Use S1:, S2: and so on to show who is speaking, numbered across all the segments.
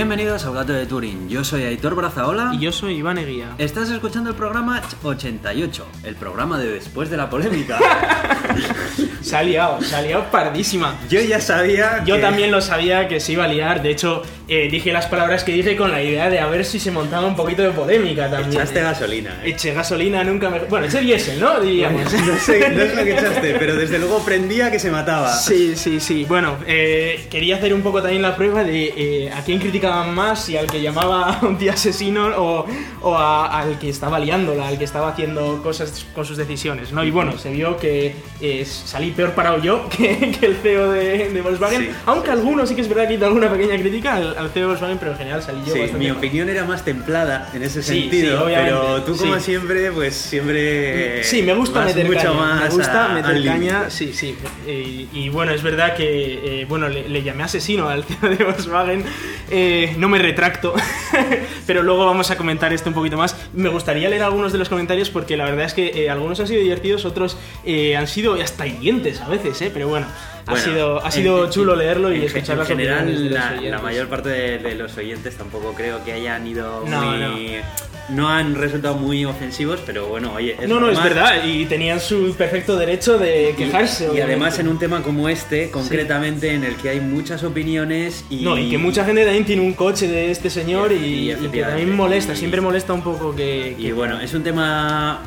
S1: Bienvenidos al Gato de Turing. Yo soy Aitor Brazaola.
S2: Y yo soy Iván Eguía.
S1: Estás escuchando el programa 88, el programa de después de la polémica.
S2: se ha liado, se ha liado pardísima.
S1: Yo ya sabía.
S2: Yo también lo sabía que se iba a liar. De hecho, eh, dije las palabras que dije con la idea de a ver si se montaba un poquito de polémica también.
S1: Echaste gasolina.
S2: ¿eh? Eché gasolina, nunca me. Bueno, eché diésel, ¿no? Diríamos.
S1: no sé, no es lo que echaste, pero desde luego prendía que se mataba.
S2: Sí, sí, sí. Bueno, eh, quería hacer un poco también la prueba de a quién criticaban más, si al que llamaba un tío asesino o, o al que estaba liándola, al que estaba haciendo cosas con sus decisiones, ¿no? Y bueno, se vio que eh, salí peor parado yo que, el CEO de, Volkswagen, aunque algunos sí que es verdad que hizo alguna pequeña crítica al, De Volkswagen, pero en general salí yo
S1: sí, mi opinión era más templada en ese sentido, pero tú como siempre, pues siempre...
S2: Sí, me gusta meter mucho Más me gusta meter caña, sí, sí. Y, bueno, es verdad que, eh, bueno, le, llamé asesino al CEO de Volkswagen, eh, no me retracto, pero luego vamos a comentar esto un poquito más. Me gustaría leer algunos de los comentarios porque la verdad es que eh, algunos han sido divertidos, otros eh, han sido hasta hirientes a veces, ¿eh? pero bueno. Ha sido, ha sido chulo leerlo y escuchar
S1: En general, la, mayor parte de, los oyentes tampoco creo que hayan ido muy no han resultado muy ofensivos, pero bueno, oye.
S2: Es no, no, es verdad, y tenían su perfecto derecho de quejarse.
S1: Y, además en un tema como este, concretamente, en el que hay muchas opiniones y.
S2: No, y que mucha gente también tiene un coche de este señor y, que también molesta, siempre molesta un poco que.
S1: Y bueno, es un tema.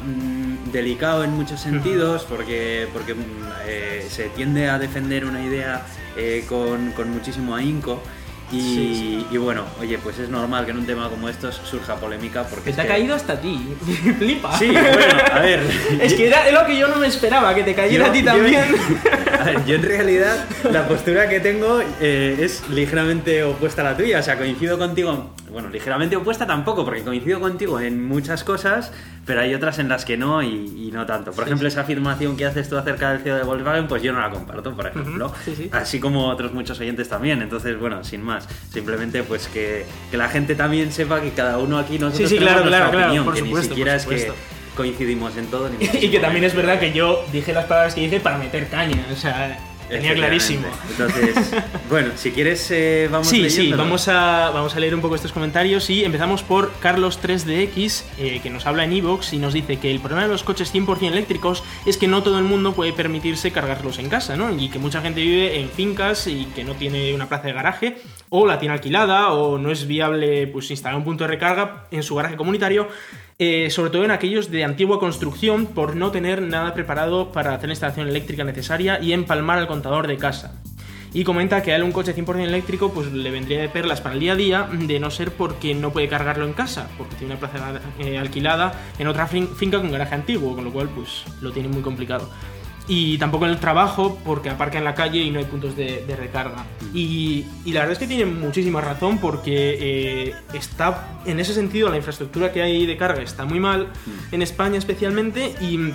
S1: Delicado en muchos sentidos porque, porque mm, eh, se tiende a defender una idea eh, con, con muchísimo ahínco y, bueno, oye, pues es normal que en un tema como estos surja polémica porque...
S2: te ha caído hasta ti, flipa.
S1: Sí, bueno, a ver...
S2: es que era lo que yo no me esperaba, que te cayera a ti también.
S1: a ver, yo en realidad la postura que tengo eh, es ligeramente opuesta a la tuya, o sea, coincido contigo bueno, ligeramente opuesta tampoco, porque coincido contigo en muchas cosas, pero hay otras en las que no y, no tanto. Por ejemplo, esa afirmación que haces tú acerca del CEO de Volkswagen, pues yo no la comparto, por ejemplo. Así como otros muchos oyentes también. Entonces, bueno, sin más. Simplemente pues que, la gente también sepa que cada uno aquí nosotros
S2: sí, sí, claro, claro,
S1: opinión,
S2: por
S1: que
S2: supuesto,
S1: ni siquiera es que coincidimos en todo.
S2: y que también es verdad que yo dije las palabras que dije para meter caña. O sea, Tenía clarísimo.
S1: Entonces, bueno, si quieres, eh, vamos
S2: Sí, sí, vamos a, vamos a leer un poco estos comentarios y empezamos por Carlos3DX, eh, que nos habla en Evox y nos dice que el problema de los coches 100% eléctricos es que no todo el mundo puede permitirse cargarlos en casa, ¿no? Y que mucha gente vive en fincas y que no tiene una plaza de garaje, o la tiene alquilada, o no es viable pues, instalar un punto de recarga en su garaje comunitario eh, sobre todo en aquellos de antigua construcción, por no tener nada preparado para hacer la instalación eléctrica necesaria y empalmar al contador de casa. Y comenta que a él un coche 100% eléctrico pues le vendría de perlas para el día a día, de no ser porque no puede cargarlo en casa, porque tiene una plaza eh, alquilada en otra finca con garaje antiguo, con lo cual pues lo tiene muy complicado y tampoco en el trabajo porque aparca en la calle y no hay puntos de, recarga. Y, la verdad es que tiene muchísima razón porque eh, está, en ese sentido, la infraestructura que hay de carga está muy mal, en España especialmente, y,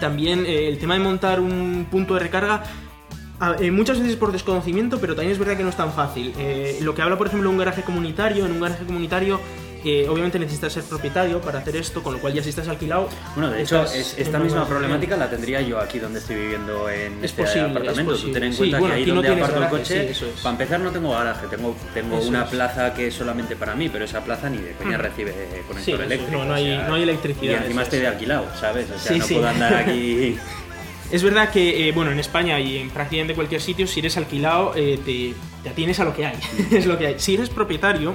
S2: también eh, el tema de montar un punto de recarga eh, muchas veces por desconocimiento, pero también es verdad que no es tan fácil. lo que habla, por ejemplo, un garaje comunitario, en un garaje comunitario obviamente necesitas ser propietario para hacer esto, con lo cual ya si estás alquilado.
S1: Bueno, de hecho, esta misma problemática la tendría yo aquí donde estoy viviendo en este apartamento. Tú ten en cuenta que ahí donde aparco el coche, para empezar no tengo garaje, tengo, tengo una plaza que es solamente para mí, pero esa plaza ni de peña recibe conector eléctrico.
S2: No, no, hay, no hay electricidad.
S1: Y encima estoy de alquilado, ¿sabes? O sea, no puedo andar aquí.
S2: Es verdad que, eh, bueno, en España y en prácticamente cualquier sitio, si eres alquilado, eh, te, te atienes a lo que hay. es lo que hay. Si eres propietario,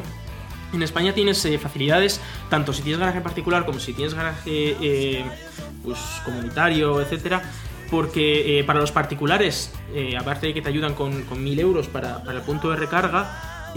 S2: en España tienes eh, facilidades, tanto si tienes garaje particular como si tienes garaje eh, pues, comunitario, etcétera, porque eh, para los particulares, aparte de que te ayudan con, con 1000 euros para, para, el punto de recarga,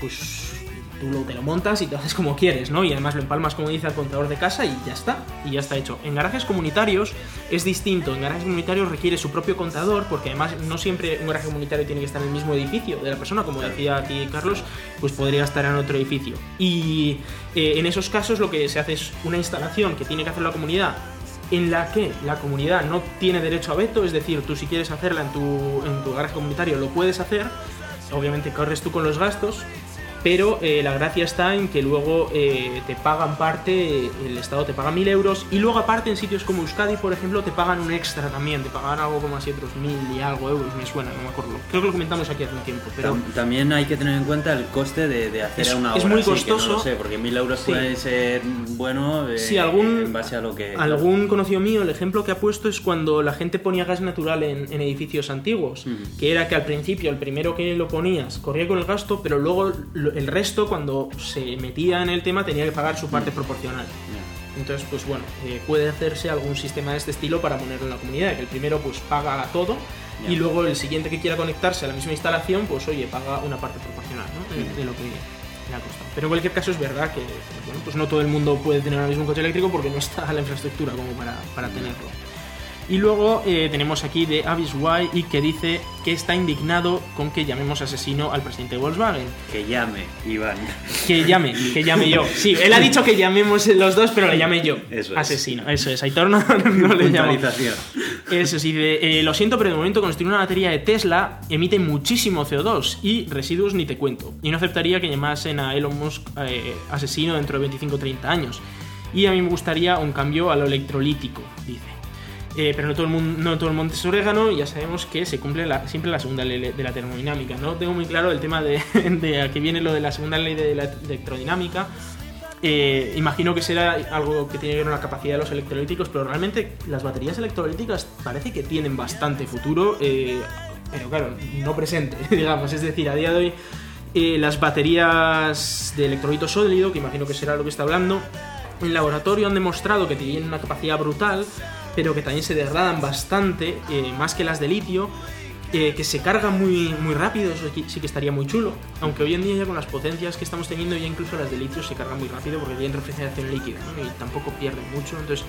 S2: pues tú lo, te lo montas y te haces como quieres, ¿no? Y además lo empalmas, como dice, al contador de casa y ya está, y ya está hecho. En garajes comunitarios es distinto, en garajes comunitarios requiere su propio contador, porque además no siempre un garaje comunitario tiene que estar en el mismo edificio de la persona, como decía aquí Carlos, pues podría estar en otro edificio. Y eh, en esos casos lo que se hace es una instalación que tiene que hacer la comunidad en la que la comunidad no tiene derecho a veto, es decir, tú si quieres hacerla en tu, en tu garaje comunitario lo puedes hacer, obviamente corres tú con los gastos, pero eh, la gracia está en que luego eh, te pagan parte, el Estado te paga 1.000 euros y luego aparte en sitios como Euskadi, por ejemplo, te pagan un extra también, te pagan algo como así otros 1.000 y algo euros, me suena, no me acuerdo. Creo que lo comentamos aquí hace un tiempo, pero...
S1: Tam- También hay que tener en cuenta el coste de, de hacer
S2: Es-
S1: una
S2: es
S1: obra
S2: muy
S1: así, que
S2: costoso.
S1: no lo sé, porque mil euros
S2: Sí.
S1: puede ser bueno eh,
S2: Sí, algún-
S1: en base a lo que...
S2: Algún conocido mío, el ejemplo que ha puesto es cuando la gente ponía gas natural en, en edificios antiguos, que era que al principio el primero que lo ponías corría con el gasto, pero luego lo- el resto cuando se metía en el tema tenía que pagar su parte proporcional.
S1: Ya.
S2: Entonces, pues bueno, eh, puede hacerse algún sistema de este estilo para ponerlo en la comunidad, que el primero pues paga todo y luego el siguiente que quiera conectarse a la misma instalación, pues oye, paga una parte proporcional ¿no? de,
S1: Ujú.
S2: de lo que le ha costado. Pero en cualquier caso es verdad que pues, bueno, pues no todo el mundo puede tener ahora mismo un coche eléctrico porque no está la infraestructura como para, para tenerlo. Y luego eh, tenemos aquí de Avis Y y que dice que está indignado con que llamemos asesino al presidente de Volkswagen.
S1: Que llame, Iván.
S2: Que llame, que llame yo. Sí, él ha dicho que llamemos los dos, pero le llame yo.
S1: Eso es.
S2: Asesino, eso es. Aitor no, no le llamo. Eso sí, de, eh, lo siento, pero de momento construir una batería de Tesla emite muchísimo CO2 y residuos ni te cuento. Y no aceptaría que llamasen a Elon Musk eh, asesino dentro de 25 o 30 años. Y a mí me gustaría un cambio a lo electrolítico, dice. Eh, pero no todo, el mundo, no todo el monte es orégano y ya sabemos que se cumple siempre la segunda ley de la termodinámica. No tengo muy claro el tema de, de a qué viene lo de la segunda ley de la electrodinámica. Eh, imagino que será algo que tiene que ver con la capacidad de los electrolíticos, pero realmente las baterías electrolíticas parece que tienen bastante futuro, eh, pero claro, no presente, digamos. Es decir, a día de hoy las baterías de electrolito sólido, que imagino que será lo que está hablando, en laboratorio han demostrado que tienen una capacidad brutal, pero que también se degradan bastante, eh, más que las de litio, eh, que se cargan muy, muy rápido, eso sí que estaría muy chulo. Aunque hoy en día ya con las potencias que estamos teniendo, ya incluso las de litio se cargan muy rápido porque tienen refrigeración líquida ¿no? y tampoco pierden mucho. Entonces,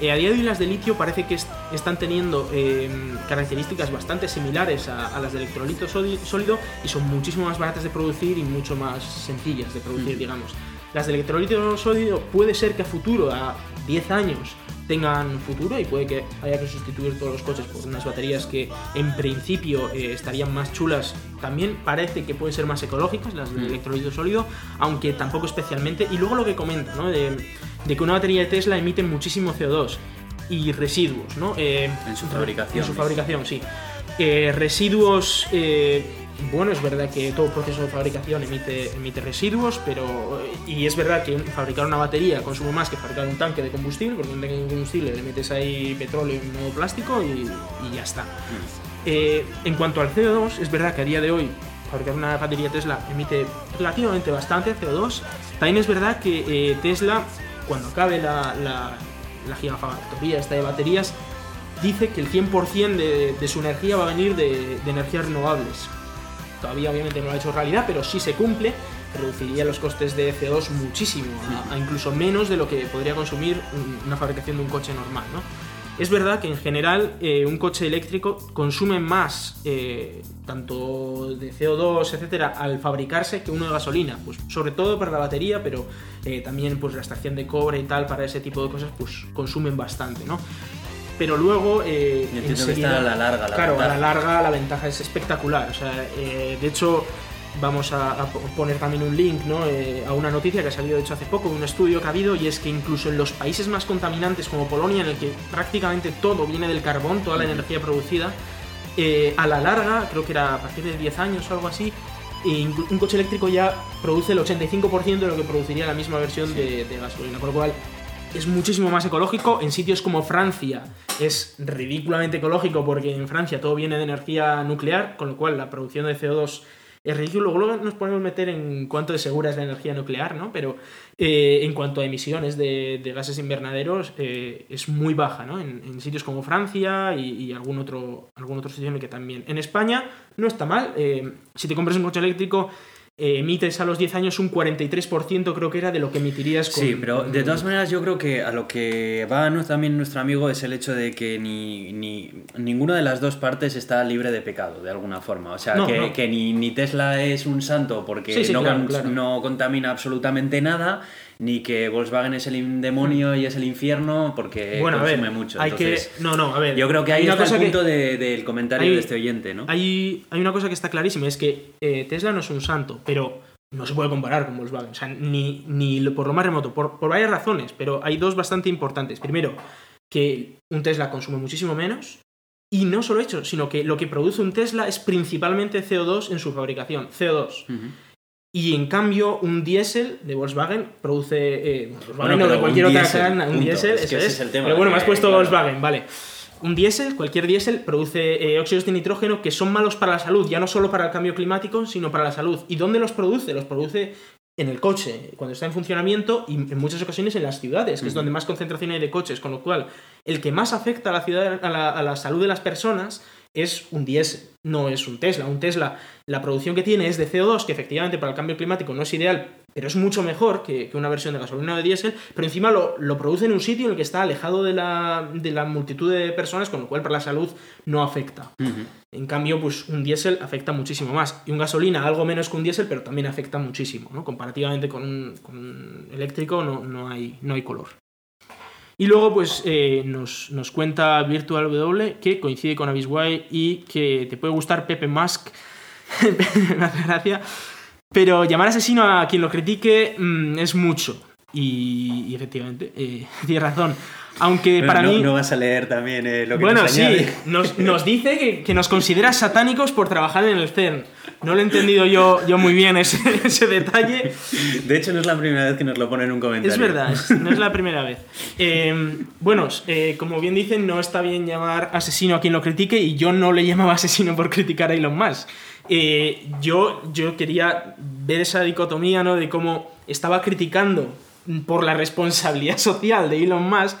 S2: eh, a día de hoy las de litio parece que est- están teniendo eh, características bastante similares a, a las de electrolito sólido y son muchísimo más baratas de producir y mucho más sencillas de producir, digamos. Las de electrolito sólido puede ser que a futuro, a 10 años, tengan futuro y puede que haya que sustituir todos los coches por unas baterías que en principio eh, estarían más chulas. También parece que pueden ser más ecológicas las de
S1: Mm.
S2: electrolito sólido, aunque tampoco especialmente. Y luego lo que comenta, ¿no? De, de que una batería de Tesla emite muchísimo CO2 y residuos, ¿no? Eh,
S1: En su fabricación.
S2: En su fabricación, sí. Eh, residuos, eh, bueno, es verdad que todo proceso de fabricación emite, emite residuos, pero. Y es verdad que fabricar una batería consume más que fabricar un tanque de combustible, porque un tanque de combustible le metes ahí petróleo en modo plástico y, y ya está. Eh, en cuanto al CO2, es verdad que a día de hoy fabricar una batería Tesla emite relativamente bastante CO2. También es verdad que eh, Tesla, cuando acabe la, la, la gigafactoría esta de baterías, dice que el 100% de, de su energía va a venir de, de energías renovables. Todavía obviamente no lo ha hecho realidad, pero si se cumple, reduciría los costes de CO2 muchísimo, a, a incluso menos de lo que podría consumir un- una fabricación de un coche normal, ¿no? Es verdad que en general eh, un coche eléctrico consume más, eh, tanto de CO2, etcétera, al fabricarse que uno de gasolina. Pues sobre todo para la batería, pero eh, también pues la extracción de cobre y tal, para ese tipo de cosas, pues consumen bastante, ¿no? Pero luego. Eh, enseguida-
S1: está a la larga la
S2: claro, a la larga la ventaja es espectacular. O sea, eh, de hecho, vamos a, a po- poner también un link ¿no? Eh, a una noticia que ha salido de hecho hace poco, de un estudio que ha habido, y es que incluso en los países más contaminantes como Polonia, en el que prácticamente todo viene del carbón, toda la energía producida, eh, a la larga, creo que era a partir de 10 años o algo así, un coche eléctrico ya produce el 85% de lo que produciría la misma versión de, de gasolina, con lo cual es muchísimo más ecológico. En sitios como Francia es ridículamente ecológico porque en Francia todo viene de energía nuclear, con lo cual la producción de CO2 es ridículo. Luego nos podemos meter en cuánto de segura es la energía nuclear, ¿no? Pero eh, en cuanto a emisiones de, de gases invernaderos eh, es muy baja, ¿no? En, sitios como Francia y, y algún, otro, algún otro sitio en el que también. En España no está mal. eh, si te compras un coche eléctrico eh, emites a los 10 años un 43% creo que era de lo que emitirías con...
S1: Sí, pero de todas maneras yo creo que a lo que va también nuestro amigo es el hecho de que ni, ni ninguna de las dos partes está libre de pecado, de alguna forma. O sea,
S2: No,
S1: que,
S2: no.
S1: que ni, ni Tesla es un santo porque
S2: Sí, sí,
S1: no,
S2: claro, claro.
S1: no contamina absolutamente nada, ni que Volkswagen es el demonio y es el infierno porque
S2: Bueno, a ver,
S1: consume mucho.
S2: hay
S1: Entonces,
S2: que... No, no, a ver.
S1: yo creo que ahí está el
S2: que-
S1: punto de- del comentario
S2: hay-
S1: de este oyente, ¿no?
S2: Hay, hay una cosa que está clarísima, es que eh, Tesla no es un santo, pero no se puede comparar con Volkswagen. O sea, ni, ni por lo más remoto, por, por varias razones, pero hay dos bastante importantes. Primero, que un Tesla consume muchísimo menos. Y no solo eso, sino que lo que produce un Tesla es principalmente CO2 en su fabricación. CO2. Y en cambio, un diésel de Volkswagen produce. Eh, Volkswagen
S1: Bueno,
S2: de cualquier otra cadena, un diésel,
S1: Es que ese
S2: es.
S1: es el tema,
S2: Pero bueno, me has
S1: que,
S2: puesto
S1: claro.
S2: Volkswagen, vale. Un diésel, cualquier diésel, produce eh, óxidos de nitrógeno que son malos para la salud, ya no solo para el cambio climático, sino para la salud. ¿Y dónde los produce? Los produce en el coche, cuando está en funcionamiento y en muchas ocasiones en las ciudades, que es donde más concentración hay de coches, con lo cual el que más afecta a la, ciudad, a la, a la salud de las personas es un diésel, no es un Tesla. Un Tesla, la producción que tiene es de CO2, que efectivamente para el cambio climático no es ideal, pero es mucho mejor que, que una versión de gasolina o de diésel, pero encima lo, lo produce en un sitio en el que está alejado de la, de la multitud de personas, con lo cual para la salud no afecta. En cambio, pues un diésel afecta muchísimo más. Y un gasolina algo menos que un diésel, pero también afecta muchísimo, ¿no? Comparativamente con un, con un eléctrico no, no, hay, no hay color. Y luego, pues, eh, nos, nos cuenta Virtual W que coincide con Avisway y que te puede gustar Pepe Musk. Me hace gracia. Pero llamar asesino a quien lo critique mm, es mucho. Y, y efectivamente, eh, tiene razón. Aunque para
S1: no,
S2: mí.
S1: no vas a leer también eh, lo que
S2: Bueno,
S1: nos
S2: sí, nos, nos dice que, que nos considera satánicos por trabajar en el CERN. No lo he entendido yo, yo muy bien ese, ese detalle.
S1: De hecho, no es la primera vez que nos lo pone en un comentario.
S2: Es verdad, es- no es la primera vez. Eh, bueno, eh, como bien dicen, no está bien llamar asesino a quien lo critique y yo no le llamaba asesino por criticar a Elon Musk. Eh, yo, yo quería ver esa dicotomía ¿no? de cómo estaba criticando por la responsabilidad social de Elon Musk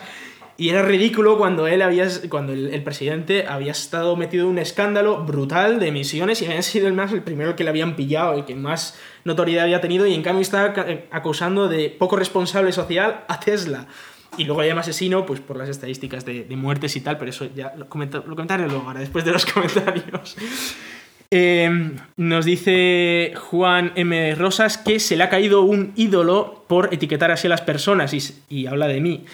S2: y era ridículo cuando él había, cuando el, el presidente había estado metido en un escándalo brutal de emisiones y había sido el más el primero que le habían pillado, el que más notoriedad había tenido y en cambio estaba ca- acusando de poco responsable social a Tesla. Y luego llama asesino, pues por las estadísticas de, de muertes y tal, pero eso ya lo, comenta- lo comentaré luego, ahora, después de los comentarios. Eh, nos dice Juan M. Rosas que se le ha caído un ídolo por etiquetar así a las personas y, habla de mí.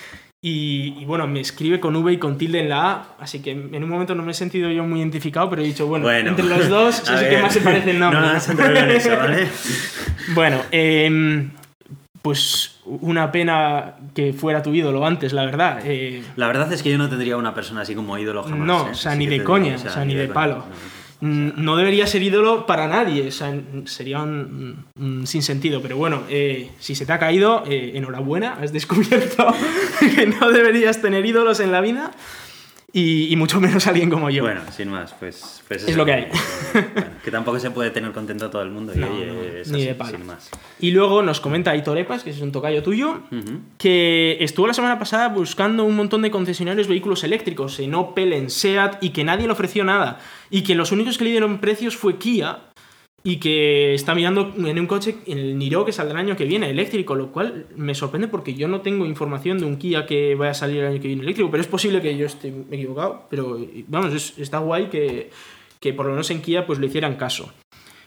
S2: Y, y bueno, me escribe con V y con tilde en la A, así que en un momento no me he sentido yo muy identificado, pero he dicho, bueno,
S1: Bueno,
S2: entre los dos, es el que
S1: ver,
S2: más se parece el nombre.
S1: No en eso, ¿vale?
S2: Bueno, em, pues una pena que fuera tu ídolo antes, la verdad. Eh,
S1: La verdad es que yo no tendría una persona así como ídolo jamás.
S2: No,
S1: ¿eh?
S2: o sea, ni de coña,
S1: digo,
S2: o sea, ni de
S1: coña,
S2: palo.
S1: no.
S2: Mm, no debería ser ídolo para nadie, o sea, sería un, un sinsentido, pero bueno, eh, si se te ha caído, eh, enhorabuena, has descubierto que no deberías tener ídolos en la vida y, y mucho menos alguien como yo.
S1: Bueno, sin más, pues, pues
S2: Es lo que hay.
S1: Bueno, que tampoco se puede tener contento a todo el mundo y
S2: No,
S1: oye,
S2: no,
S1: es
S2: ni
S1: así,
S2: de palo.
S1: sin más.
S2: Y luego nos comenta Aitor Epas, que es un tocayo tuyo, que estuvo la semana pasada buscando un montón de concesionarios vehículos eléctricos en Opel, en SEAT, y que nadie le ofreció nada. Y que los únicos que le dieron precios fue Kia, y que está mirando en un coche, en el Niro, que saldrá el año que viene, eléctrico, lo cual me sorprende porque yo no tengo información de un Kia que vaya a salir el año que viene eléctrico, pero es posible que yo esté equivocado, pero vamos, es- está guay que, que por lo menos en Kia pues le hicieran caso.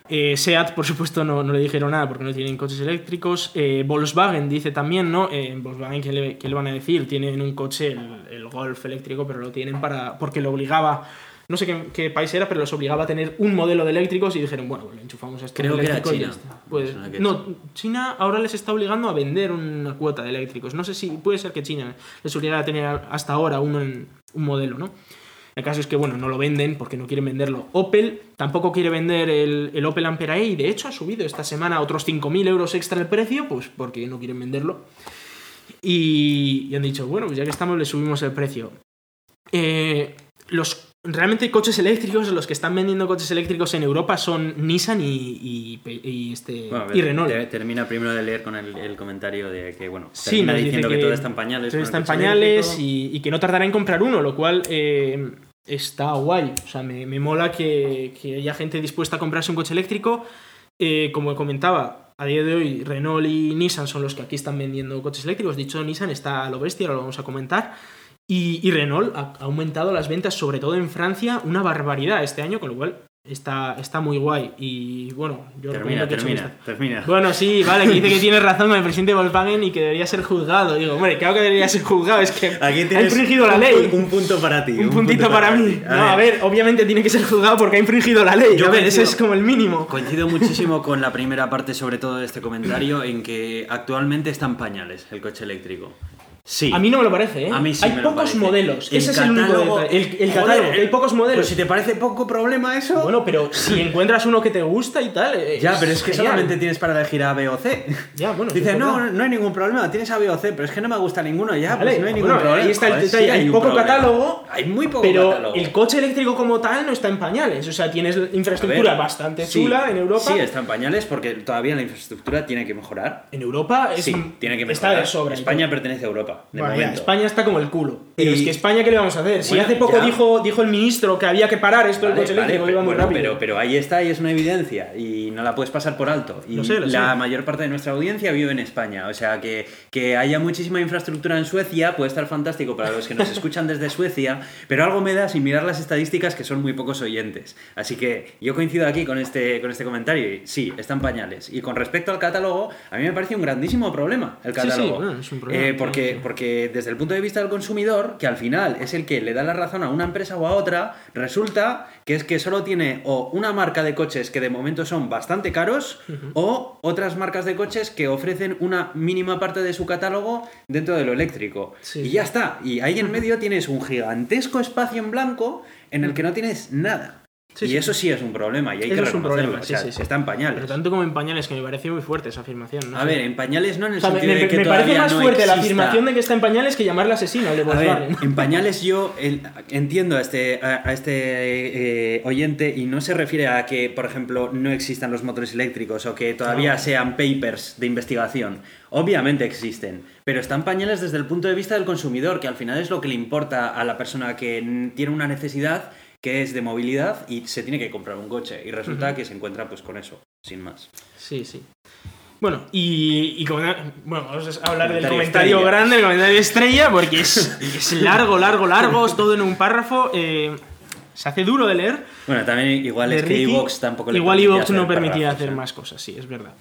S2: Eh, SEAT, por supuesto, no, no le dijeron nada porque no tienen coches eléctricos. Eh, Volkswagen dice también, ¿no? Eh, Volkswagen, ¿qué le, qué le van a decir? Tienen un coche, el, el Golf eléctrico, pero lo tienen para porque lo obligaba, no sé qué, qué país era, pero los obligaba a tener un modelo de eléctricos y dijeron, bueno, le enchufamos a este
S1: Creo que era China.
S2: Pues, no, China ahora les está obligando a vender una cuota de eléctricos. No sé si puede ser que China les obligara a tener hasta ahora uno en, un modelo, ¿no? El caso es que, bueno, no lo venden porque no quieren venderlo. Opel tampoco quiere vender el, el Opel Ampera E y de hecho ha subido esta semana otros 5.000 euros extra el precio, pues porque no quieren venderlo. Y, y han dicho, bueno, pues ya que estamos le subimos el precio. Eh, los realmente coches eléctricos, los que están vendiendo coches eléctricos en Europa son Nissan y, y, y este,
S1: Bueno, a ver,
S2: y Renault.
S1: te- Termina primero de leer con el, el comentario de que, bueno,
S2: Sí,
S1: termina diciendo que,
S2: que
S1: todo está en pañales.
S2: todo está en pañales y, y que no tardará en comprar uno, lo cual eh, está guay. O sea, me, me mola que, que haya gente dispuesta a comprarse un coche eléctrico. Eh, como comentaba, a día de hoy Renault y Nissan son los que aquí están vendiendo coches eléctricos. Dicho Nissan está a lo bestia, ahora lo vamos a comentar. Y, y Renault ha, ha aumentado las ventas, sobre todo en Francia, una barbaridad este año, con lo cual está, está muy guay. Y bueno, yo
S1: Termina,
S2: que
S1: termina, termina.
S2: Bueno, sí, vale, que dice que tienes razón con el presidente de Volkswagen y que debería ser juzgado. Digo, hombre, claro que debería ser juzgado, es que
S1: Aquí
S2: ha infringido la ley.
S1: Un, punto para ti.
S2: Un puntito
S1: punto
S2: para, mí. no, a ver, obviamente tiene que ser juzgado porque ha infringido la ley.
S1: Yo
S2: a ver, ese es como el mínimo.
S1: Coincido muchísimo con la primera parte, sobre todo de este comentario, en que actualmente está en pañales el coche eléctrico. Sí.
S2: A mí no me lo parece, ¿eh?
S1: A mí sí
S2: hay
S1: me lo
S2: pocos
S1: parece.
S2: modelos.
S1: El
S2: Ese es el único detalle. El, el catálogo, hay pocos modelos.
S1: Pues si te parece poco problema eso.
S2: Bueno, pero si encuentras uno que te gusta y tal. eh,
S1: ya, pero es que
S2: genial.
S1: solamente tienes para elegir A, B o C.
S2: Ya, bueno,
S1: Dices,
S2: es
S1: no, no hay ningún problema, tienes A, B o C, pero es que no me gusta ninguno ya,
S2: Vale,
S1: pues no hay ningún
S2: bueno,
S1: problema.
S2: ahí está el detalle,
S1: sí
S2: hay poco
S1: problema.
S2: catálogo,
S1: Hay muy poco
S2: Pero
S1: catálogo.
S2: el coche eléctrico como tal no está en pañales. O sea, tienes infraestructura
S1: ver,
S2: bastante
S1: sí,
S2: chula en Europa.
S1: Sí, está en pañales porque todavía la infraestructura tiene que mejorar.
S2: En Europa es,
S1: Sí, tiene que
S2: está
S1: mejorar.
S2: de sobra.
S1: España pertenece a Europa, de
S2: Bueno, ya,
S1: momento.
S2: España está como el culo. Pero
S1: Y-
S2: es que España, ¿qué le vamos a hacer? Si
S1: Bueno,
S2: hace poco
S1: ya.
S2: dijo, dijo el ministro que había que parar esto del
S1: Vale,
S2: coche
S1: vale,
S2: eléctrico,
S1: pero,
S2: iba muy
S1: bueno,
S2: rápido.
S1: pero, pero ahí está y es una evidencia y no la puedes pasar por alto. Y
S2: Lo sé, lo
S1: la
S2: sé.
S1: mayor parte de nuestra audiencia vive en España. O sea, que, que haya muchísima infraestructura en Suecia puede estar fantástico para los que nos escuchan desde Suecia, pero algo me da sin mirar las estadísticas que son muy pocos oyentes. Así que yo coincido aquí con este, con este comentario y sí, están pañales. Y con respecto al catálogo, a mí me parece un grandísimo problema el
S2: Sí, sí,
S1: catálogo.
S2: bueno, es un problema,
S1: Eh, porque,
S2: sí.
S1: Porque desde el punto de vista del consumidor, que al final es el que le da la razón a una empresa o a otra, resulta que es que solo tiene o una marca de coches que de momento son bastante caros o otras marcas de coches que ofrecen una mínima parte de su catálogo dentro de lo eléctrico.
S2: Sí,
S1: y ya está. Y ahí en medio tienes un gigantesco espacio en blanco en el que no tienes nada.
S2: Sí,
S1: y
S2: sí.
S1: eso sí es un problema y hay
S2: Eso
S1: que
S2: es un
S1: reconocerlo.
S2: problema, sí,
S1: o sea,
S2: sí, sí.
S1: está en pañales.
S2: Pero tanto como en pañales, que me pareció muy fuerte esa afirmación. ¿no?
S1: A ver, en pañales no en el
S2: O sea, me,
S1: sentido
S2: me-
S1: de que
S2: me parece más
S1: no
S2: fuerte la afirmación de que está en pañales que llamarle asesino de
S1: A ver, en pañales yo el- entiendo a este, a, a este eh, oyente y no se refiere a que, por ejemplo, no existan los motores eléctricos o que todavía
S2: No.
S1: sean papers de investigación. Obviamente existen, pero están pañales desde el punto de vista del consumidor, que al final es lo que le importa a la persona que tiene una necesidad que es de movilidad y se tiene que comprar un coche y resulta que se encuentra pues con eso, sin más.
S2: Sí, sí. Bueno, y, y como- bueno, vamos a hablar del
S1: Comentario estrella.
S2: grande, el comentario estrella, porque es, es largo, largo, largo, es todo en un párrafo. eh, se hace duro de leer.
S1: Bueno, también igual
S2: de
S1: es que iVox tampoco le
S2: Igual
S1: hacer
S2: no permitía
S1: párrafos,
S2: hacer
S1: ¿eh?
S2: más cosas, sí, es verdad.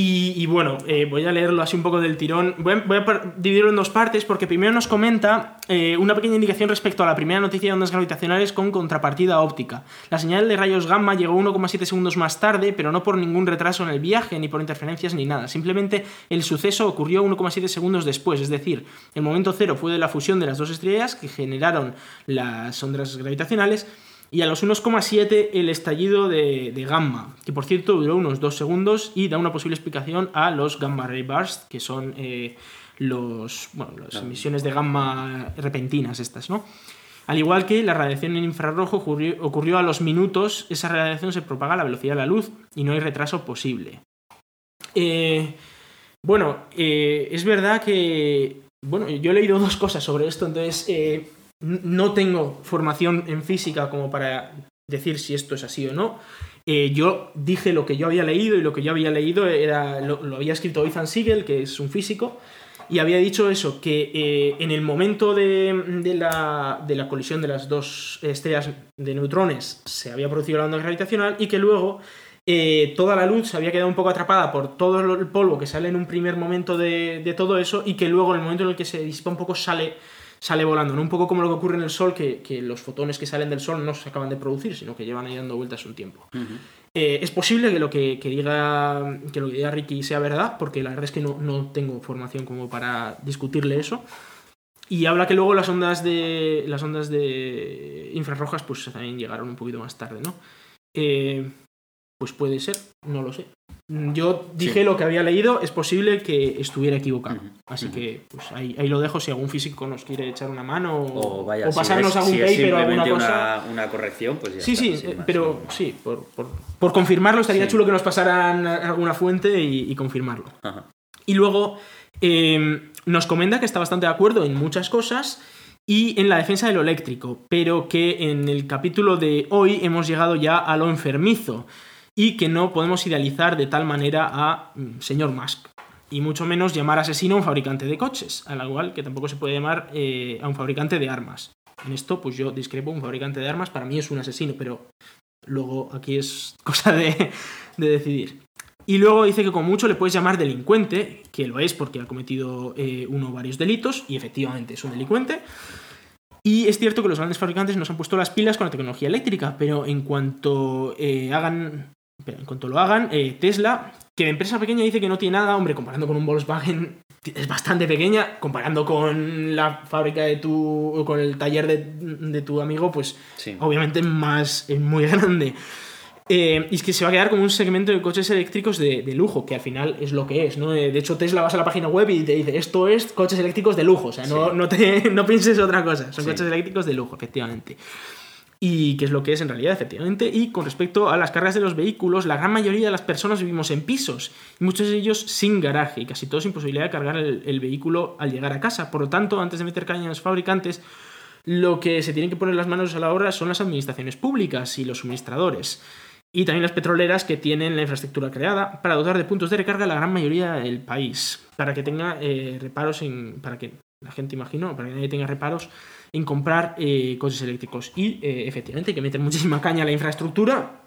S2: Y, bueno, eh, voy a leerlo así un poco del tirón. Voy a, dividirlo en dos partes porque primero nos comenta eh, una pequeña indicación respecto a la primera noticia de ondas gravitacionales con contrapartida óptica. La señal de rayos gamma llegó 1,7 segundos más tarde, pero no por ningún retraso en el viaje, ni por interferencias ni nada. Simplemente el suceso ocurrió 1,7 segundos después, es decir, el momento cero fue de la fusión de las dos estrellas que generaron las ondas gravitacionales y a los 1,7 el estallido de, de gamma, que por cierto duró unos 2 segundos y da una posible explicación a los gamma ray bursts, que son eh, los, bueno, las emisiones de gamma repentinas estas, ¿no? Al igual que la radiación en infrarrojo ocurrió, ocurrió a los minutos, esa radiación se propaga a la velocidad de la luz y no hay retraso posible. Eh, bueno, eh, es verdad que... Bueno, yo he leído dos cosas sobre esto, entonces eh, no tengo formación en física como para decir si esto es así o no. Eh, yo dije lo que yo había leído y lo que yo había leído era lo, había escrito Ethan Siegel, que es un físico, y había dicho eso, que eh, en el momento de, de la, de la colisión de las dos estrellas de neutrones se había producido la onda gravitacional y que luego eh, toda la luz se había quedado un poco atrapada por todo el polvo que sale en un primer momento de, de todo eso y que luego en el momento en el que se disipa un poco sale, sale volando. ¿no? Un poco como lo que ocurre en el Sol, que, que los fotones que salen del Sol no se acaban de producir, sino que llevan ahí dando vueltas un tiempo. Eh, es posible que lo que, que diga que lo que diga Ricky sea verdad, porque la verdad es que no, no tengo formación como para discutirle eso. Y habla que luego las ondas de. las ondas de infrarrojas, pues también llegaron un poquito más tarde, ¿no? Eh, pues puede ser, no lo sé. Yo dije
S1: Sí.
S2: lo que había leído, es posible que estuviera equivocado. Así que pues ahí, ahí lo dejo si algún físico nos quiere echar una mano o,
S1: O vaya,
S2: o
S1: si
S2: pasarnos
S1: es-
S2: algún
S1: si
S2: paper o alguna cosa.
S1: Una, una corrección, pues ya
S2: Sí,
S1: está,
S2: sí, eh,
S1: más,
S2: pero
S1: ¿no?
S2: sí, por, por- por confirmarlo estaría
S1: Sí.
S2: chulo que nos pasaran alguna fuente y, y confirmarlo.
S1: Ajá.
S2: Y luego eh, nos comenta que está bastante de acuerdo en muchas cosas y en la defensa de lo eléctrico, pero que en el capítulo de hoy hemos llegado ya a lo enfermizo y que no podemos idealizar de tal manera a mm, señor Musk. Y mucho menos llamar asesino a un fabricante de coches, al igual que tampoco se puede llamar eh, a un fabricante de armas. En esto, pues yo discrepo, un fabricante de armas para mí es un asesino, pero Luego aquí es cosa de, de decidir. Y luego dice que con mucho le puedes llamar delincuente, que lo es porque ha cometido eh, uno o varios delitos, y efectivamente es un delincuente. Y es cierto que los grandes fabricantes nos han puesto las pilas con la tecnología eléctrica, pero en cuanto eh, hagan. Pero en cuanto lo hagan, eh, Tesla, que de empresa pequeña dice que no tiene nada, hombre, comparando con un Volkswagen es bastante pequeña, comparando con la fábrica de tu. con el taller de, de tu amigo, pues
S1: Sí.
S2: obviamente más es muy grande. Eh, y es que se va a quedar como un segmento de coches eléctricos de, de lujo, que al final es lo que es, ¿no? Eh, De hecho, Tesla vas a la página web y te dice, esto es coches eléctricos de lujo, o sea, no,
S1: Sí.
S2: no, te, no pienses otra cosa, son
S1: Sí.
S2: coches eléctricos de lujo, efectivamente. Y que es lo que es en realidad, efectivamente. Y con respecto a las cargas de los vehículos, la gran mayoría de las personas vivimos en pisos, muchos de ellos sin garaje, y casi todos sin posibilidad de cargar el, vehículo al llegar a casa. Por lo tanto, antes de meter caña a los fabricantes, lo que se tienen que poner las manos a la obra son las administraciones públicas y los suministradores. Y también las petroleras que tienen la infraestructura creada para dotar de puntos de recarga a la gran mayoría del país. Para que tenga eh, reparos para que la gente imagino, para que nadie tenga reparos en comprar eh, coches eléctricos. Y eh, efectivamente hay que meter muchísima caña a la infraestructura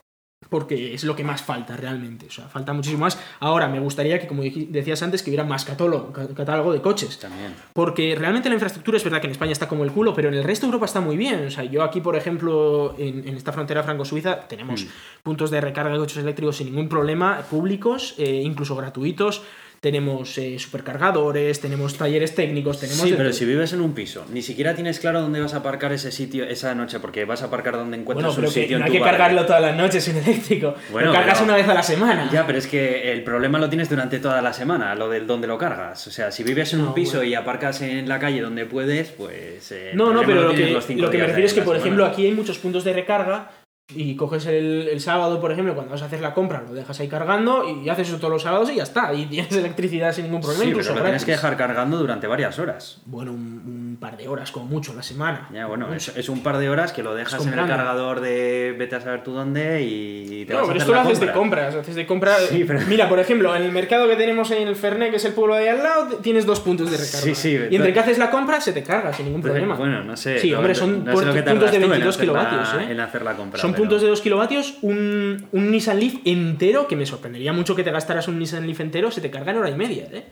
S2: porque es lo que más falta realmente. O sea, falta muchísimo más. Ahora, me gustaría que, como decías antes, que hubiera más catálogo, ca- catálogo de coches.
S1: También.
S2: Porque realmente la infraestructura es verdad que en España está como el culo, pero en el resto de Europa está muy bien. O sea, yo aquí, por ejemplo, en, en esta frontera franco-suiza, tenemos
S1: Mm.
S2: puntos de recarga de coches eléctricos sin ningún problema, públicos, eh, incluso gratuitos. Tenemos eh, supercargadores, tenemos talleres técnicos, tenemos.
S1: Sí, pero si vives en un piso, ni siquiera tienes claro dónde vas a aparcar ese sitio esa noche, porque vas a aparcar donde encuentras
S2: Bueno,
S1: un
S2: que
S1: sitio
S2: no
S1: en
S2: hay
S1: tu
S2: que
S1: barrio.
S2: cargarlo todas las noches en eléctrico.
S1: Bueno,
S2: lo cargas
S1: pero-
S2: una vez a la semana.
S1: Ya, pero es que el problema lo tienes durante toda la semana, lo del dónde lo cargas. O sea, si vives en un
S2: No,
S1: piso
S2: bueno.
S1: y aparcas en la calle donde puedes, pues. eh,
S2: No, no, pero lo
S1: tienes
S2: que, lo que me refiero es que, por
S1: semana.
S2: ejemplo, aquí hay muchos puntos de recarga y coges el, el sábado, por ejemplo, cuando vas a hacer la compra, lo dejas ahí cargando y haces eso todos los sábados y ya está. Y tienes electricidad sin ningún problema,
S1: Sí, pero lo tienes que dejar cargando durante varias horas.
S2: Bueno, un, un par de horas como mucho la semana.
S1: Ya, bueno,
S2: No
S1: es, un par de horas que lo dejas en el cargador de vete a saber tú dónde y te
S2: No,
S1: vas a
S2: pero
S1: hacer
S2: esto lo haces de
S1: compra.
S2: compras, haces de compra.
S1: Sí, pero-
S2: Mira, por ejemplo, en el mercado que tenemos en el Fernet, que es el pueblo de ahí al lado, tienes dos puntos de recarga.
S1: Sí, sí,
S2: Y entre que haces la compra, se te carga sin ningún problema.
S1: Bueno, no sé.
S2: Sí, hombre, son
S1: no sé
S2: puntos de
S1: tú en
S2: 22
S1: hacer la-
S2: kilovatios, ¿eh?
S1: En hacer la compra.
S2: Son puntos de 2 kilovatios, un, un Nissan Leaf entero, que me sorprendería mucho que te gastaras un Nissan Leaf entero, se te carga en hora y media, ¿eh?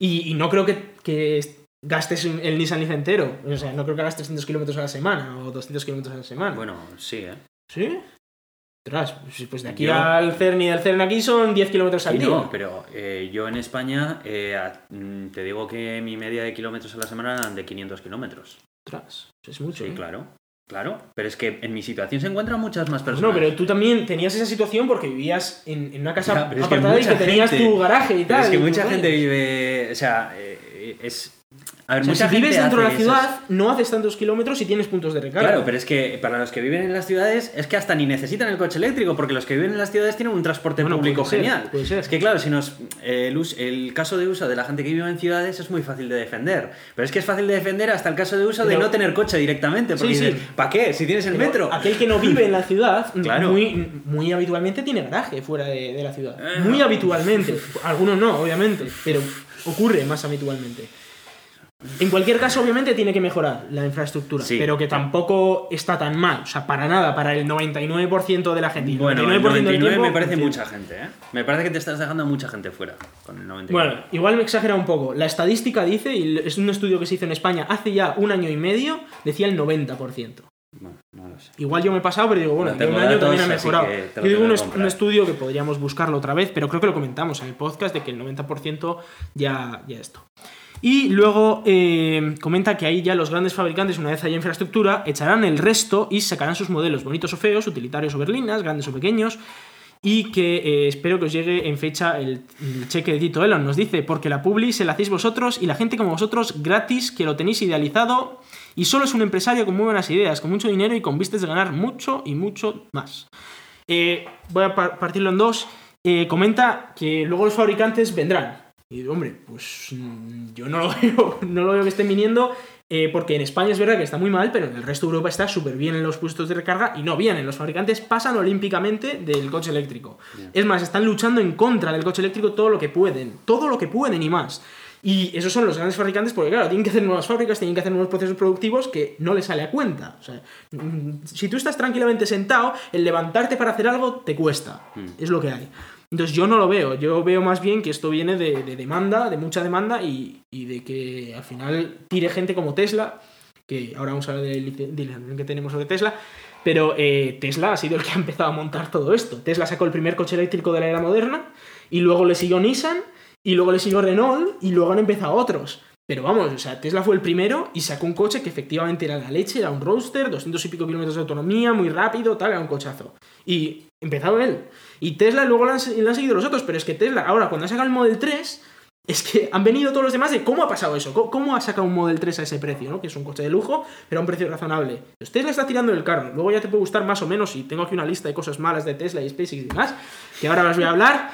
S2: Y, y no creo que, que gastes el Nissan Leaf entero. O sea, no creo que hagas 300 kilómetros a la semana o 200 kilómetros a la semana.
S1: Bueno, sí, ¿eh?
S2: ¿Sí? Ostras, pues- pues de aquí
S1: Yo-
S2: al CERN y del CERN aquí son 10 kilómetros al día.
S1: no, pero eh, yo en España eh, mm, te digo que mi media de kilómetros a la semana eran de 500 kilómetros.
S2: Ostras, es mucho.
S1: Sí,
S2: ¿eh?
S1: claro. Claro, pero es que en mi situación se encuentran muchas más personas.
S2: No, pero tú también tenías esa situación porque vivías en, en una casa
S1: Ya, pero es que
S2: apartada y que tenías
S1: gente-
S2: tu garaje y
S1: Pero
S2: tal.
S1: es que mucha gente vive. O sea, eh, es. A ver,
S2: O sea,
S1: mucha
S2: si vives dentro de la ciudad,
S1: esas-
S2: no haces tantos kilómetros y tienes puntos de recarga.
S1: Claro, pero es que para los que viven en las ciudades es que hasta ni necesitan el coche eléctrico, porque los que viven en las ciudades tienen un transporte
S2: Bueno,
S1: público
S2: puede ser,
S1: genial.
S2: puede ser.
S1: Es que claro, si nos eh, el, el caso de uso de la gente que vive en ciudades es muy fácil de defender. Pero es que es fácil de defender hasta el caso de uso de
S2: Pero-
S1: no tener coche directamente. Porque
S2: Sí, sí.
S1: ¿para qué? Si tienes el
S2: Pero
S1: metro.
S2: Aquel que no vive en la ciudad,
S1: Claro.
S2: muy, muy habitualmente tiene garaje fuera de, de la ciudad.
S1: Eh.
S2: Muy habitualmente. Algunos no, obviamente, pero ocurre más habitualmente. En cualquier caso, obviamente, tiene que mejorar la infraestructura,
S1: Sí.
S2: pero que tampoco está tan mal. O sea, para nada, para el 99% de la gente. El
S1: Bueno, el
S2: 99% del
S1: 99 me
S2: tiempo,
S1: parece
S2: entiendo.
S1: mucha gente, ¿eh? Me parece que te estás dejando a mucha gente fuera con el 99.
S2: Bueno, igual me exagera un poco. La estadística dice, y es un estudio que se hizo en España hace ya un año y medio, decía el 90%.
S1: Bueno, no lo sé.
S2: Igual yo me he pasado, pero digo, bueno,
S1: No
S2: que un año también ha mejorado. Yo digo un, est- un estudio que podríamos buscarlo otra vez, pero creo que lo comentamos en el podcast de que el 90% ya, ya esto. Y luego eh, comenta que ahí ya los grandes fabricantes, una vez haya infraestructura, echarán el resto y sacarán sus modelos bonitos o feos, utilitarios o berlinas, grandes o pequeños. Y que eh, espero que os llegue en fecha el, cheque de Tito Elon. Nos dice, porque la publi se la hacéis vosotros y la gente como vosotros gratis, que lo tenéis idealizado y solo es un empresario con muy buenas ideas, con mucho dinero y con vistas de ganar mucho y mucho más. Eh, voy a par- partirlo en dos. Comenta que luego los fabricantes vendrán. Y digo, hombre, pues mm, yo no lo veo, no lo veo que estén viniendo, eh, porque en España es verdad que está muy mal, pero en el resto de Europa está súper bien en los puestos de recarga y no vienen. Los fabricantes pasan olímpicamente del coche eléctrico. Es más, están luchando en contra del coche eléctrico todo lo que pueden, todo lo que pueden y más. Y esos son los grandes fabricantes porque, claro, tienen que hacer nuevas fábricas, tienen que hacer nuevos procesos productivos que no les sale a cuenta. O sea, mm, si tú estás tranquilamente sentado, el levantarte para hacer algo te cuesta. Es lo que hay. Entonces yo no lo veo, yo veo más bien que esto viene de, de demanda, de mucha demanda y, y de que al final tire gente como Tesla, que ahora vamos a hablar de lic- de que tenemos sobre Tesla, pero eh, Tesla ha sido el que ha empezado a montar todo esto. Tesla sacó el primer coche eléctrico de la era moderna y luego le siguió Nissan y luego le siguió Renault y luego han empezado otros. Pero vamos, o sea, Tesla fue el primero y sacó un coche que efectivamente era la leche, era un roadster, 200 y pico kilómetros de autonomía, muy rápido, tal, era un cochazo. Y empezado él. Y Tesla luego le han, han seguido los otros, pero es que Tesla, ahora cuando ha sacado el Model 3, es que han venido todos los demás de cómo ha pasado eso, cómo, ha sacado un Model 3 a ese precio, ¿no? Que es un coche de lujo, pero a un precio razonable. Pues Tesla está tirando el carro, luego ya te puede gustar más o menos, y tengo aquí una lista de cosas malas de Tesla y SpaceX y demás, que ahora os voy a hablar.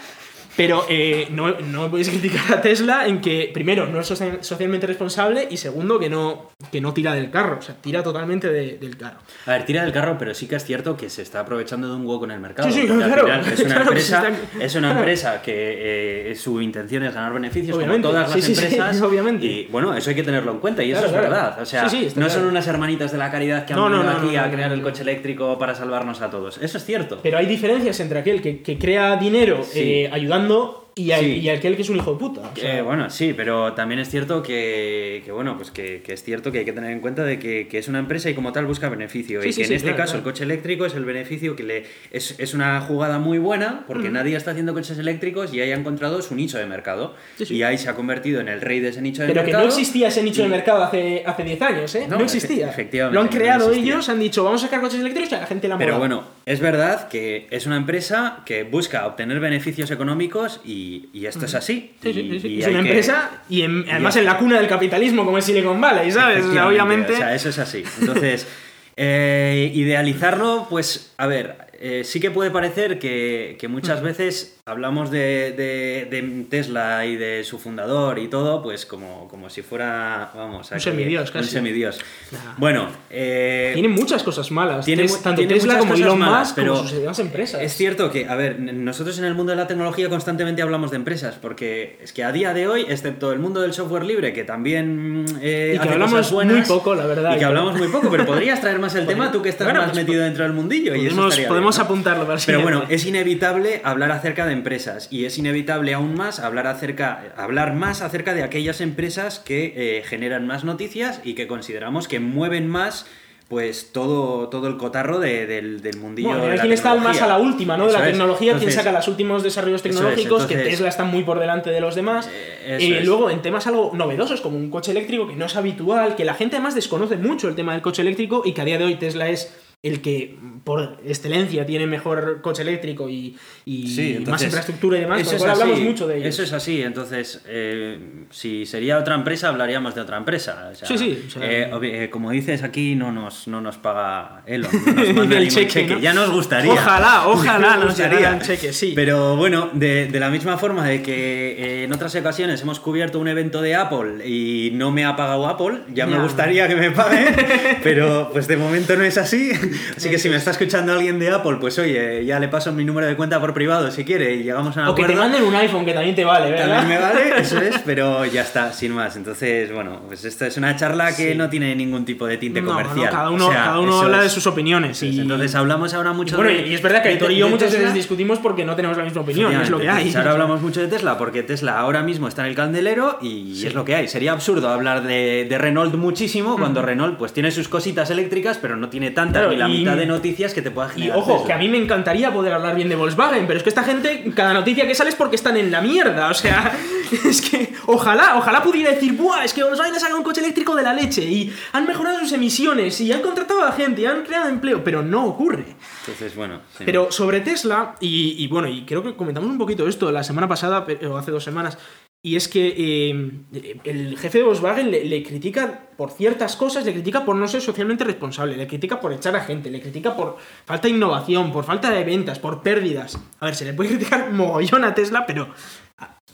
S2: Pero eh, no, no podéis criticar a Tesla en que, primero, no es soci- socialmente responsable y segundo, que no, que no tira del carro. O sea, tira totalmente de- del carro.
S1: A ver, tira del carro, pero sí que es cierto que se está aprovechando de un hueco en el mercado.
S2: Sí, sí,
S1: al
S2: claro,
S1: final es una
S2: claro,
S1: empresa,
S2: está-
S1: es una empresa que eh, su intención es ganar beneficios
S2: Obviamente,
S1: como todas las
S2: sí, sí, sí,
S1: empresas.
S2: obviamente.
S1: Y bueno, eso hay que tenerlo en cuenta y eso es verdad. O sea, no son unas hermanitas de la caridad que han
S2: No,
S1: venido
S2: no,
S1: aquí a crear el coche eléctrico para salvarnos a todos. Eso es cierto.
S2: Pero hay diferencias entre aquel que, que crea dinero eh, ayudando y, al-
S1: Sí.
S2: y aquel que es un hijo de puta. O sea,
S1: Eh, bueno, sí, pero también es cierto que, que, bueno, pues que, que es cierto que hay que tener en cuenta de que, que es una empresa y como tal busca beneficio.
S2: Sí,
S1: y
S2: sí,
S1: que en este
S2: claro,
S1: caso
S2: claro.
S1: el coche eléctrico es el beneficio que le. Es, es una jugada muy buena porque nadie está haciendo coches eléctricos y ahí ha encontrado su nicho de mercado. Y ahí se ha convertido en el rey de ese nicho de
S2: pero que
S1: mercado.
S2: no existía ese nicho
S1: y-
S2: de mercado hace, hace 10 años, ¿eh? No,
S1: No,
S2: existía.
S1: efe- efectivamente,
S2: Lo han creado ellos, han dicho, vamos a sacar coches eléctricos y a la gente la
S1: Pero
S2: mola.
S1: bueno, es verdad que es una empresa que busca obtener beneficios económicos y, y esto es así.
S2: Sí, sí,
S1: Y-
S2: sí, sí.
S1: y
S2: Es una
S1: que-
S2: empresa y en- además en la cuna del capitalismo como es Silicon Valley, ¿sabes? O sea,
S1: Efectivamente,
S2: obviamente...
S1: O sea, eso es así. Entonces, eh, idealizarlo, pues, a ver, eh, sí que puede parecer que, que muchas veces hablamos de, de- de Tesla y de su fundador y todo, pues como, como si fuera, vamos,
S2: Un semidios,
S1: Un
S2: casi.
S1: semidios.
S2: Nah.
S1: Bueno, eh,
S2: Tiene muchas cosas malas.
S1: tiene
S2: Tes- tanto
S1: tiene
S2: Tesla como Elon Musk
S1: pero
S2: como sus demás empresas.
S1: Es cierto que, a ver, nosotros en el mundo de la tecnología constantemente hablamos de empresas, porque es que a día de hoy, excepto el mundo del software libre, que también eh,
S2: Y que
S1: hace
S2: hablamos
S1: cosas buenas,
S2: muy poco, la verdad,
S1: y que
S2: que-
S1: hablamos muy poco, pero podrías traer más el tema, tú que estás
S2: Bueno,
S1: más
S2: pues
S1: metido dentro del mundillo. y eso
S2: podemos podemos
S1: bien, ¿no?
S2: apuntarlo para
S1: Pero
S2: siguiente.
S1: bueno, es inevitable hablar acerca de empresas y es inevitable aún más hablar acerca hablar más acerca de aquellas empresas que eh, generan más noticias y que consideramos que mueven más pues todo, todo el cotarro de- del, del mundillo
S2: Bueno,
S1: de la
S2: quien está más a la última, ¿no? De la
S1: es.
S2: tecnología,
S1: Entonces,
S2: saca los últimos desarrollos
S1: es,
S2: tecnológicos, que Tesla está muy por delante de los demás.
S1: Eh,
S2: y
S1: es.
S2: luego en temas algo novedosos, como un coche eléctrico que no es habitual, que la gente además desconoce mucho el tema del coche eléctrico y que a día de hoy Tesla es el que por excelencia tiene mejor coche eléctrico y, y
S1: Sí,
S2: más infraestructura y demás,
S1: eso es
S2: hablamos
S1: así,
S2: mucho de ellos.
S1: Eso es así, entonces, eh, si sería otra empresa, hablaríamos de otra empresa. o sea,
S2: Sí, sí, o sea-
S1: eh, eh, como dices aquí, no nos, no nos paga Elon, no nos manda
S2: El cheque,
S1: cheque.
S2: ¿no?
S1: Ya nos gustaría.
S2: Ojalá, ojalá
S1: Nos
S2: nos llegaran cheques, sí.
S1: Pero bueno, de, de la misma forma de que en otras ocasiones hemos cubierto un evento de Apple y no me ha pagado Apple, ya me gustaría que me pague, pero pues de momento no es así. Así que si me está escuchando alguien de Apple, pues oye, ya le paso mi número de cuenta por privado si quiere y llegamos a un
S2: O que te manden un iPhone, que también te vale, ¿verdad?
S1: También me vale, eso es, pero ya está, sin más. Entonces, bueno, pues esto es una charla que
S2: Sí.
S1: no tiene ningún tipo de tinte
S2: No, no,
S1: comercial.
S2: cada uno,
S1: O sea,
S2: cada uno habla
S1: es-
S2: de sus opiniones. y...
S1: Entonces hablamos ahora mucho
S2: bueno,
S1: de.
S2: y es verdad que Aitor y yo muchas veces discutimos porque no tenemos la misma opinión, es lo que hay.
S1: Efectivamente. Entonces, ahora hablamos mucho de Tesla porque Tesla ahora mismo está en el candelero y es lo que hay. Sería absurdo hablar de, de Renault muchísimo cuando Renault pues tiene sus cositas eléctricas pero no tiene tantas
S2: Claro,
S1: ni la
S2: y-
S1: mitad de noticias que te pueda
S2: Y
S1: generar.
S2: ojo,
S1: Tesla.
S2: que a mí me encantaría poder hablar bien de Volkswagen, pero es que esta gente, cada noticia que sale es porque están en la mierda. O sea, es que ojalá, ojalá pudiera decir, ¡buah! Es que Volkswagen ha sacado un coche eléctrico de la leche y han mejorado sus emisiones y han contratado a la gente y han creado empleo, pero no ocurre.
S1: Entonces, bueno. sí.
S2: Pero sobre Tesla, y, y bueno, y creo que comentamos un poquito esto la semana pasada, pero hace dos semanas, y es que eh, el jefe de Volkswagen le, le critica por ciertas cosas, le critica por no ser socialmente responsable, le critica por echar a gente, le critica por falta de innovación, por falta de ventas, por pérdidas. A ver, se le puede criticar mogollón a Tesla, pero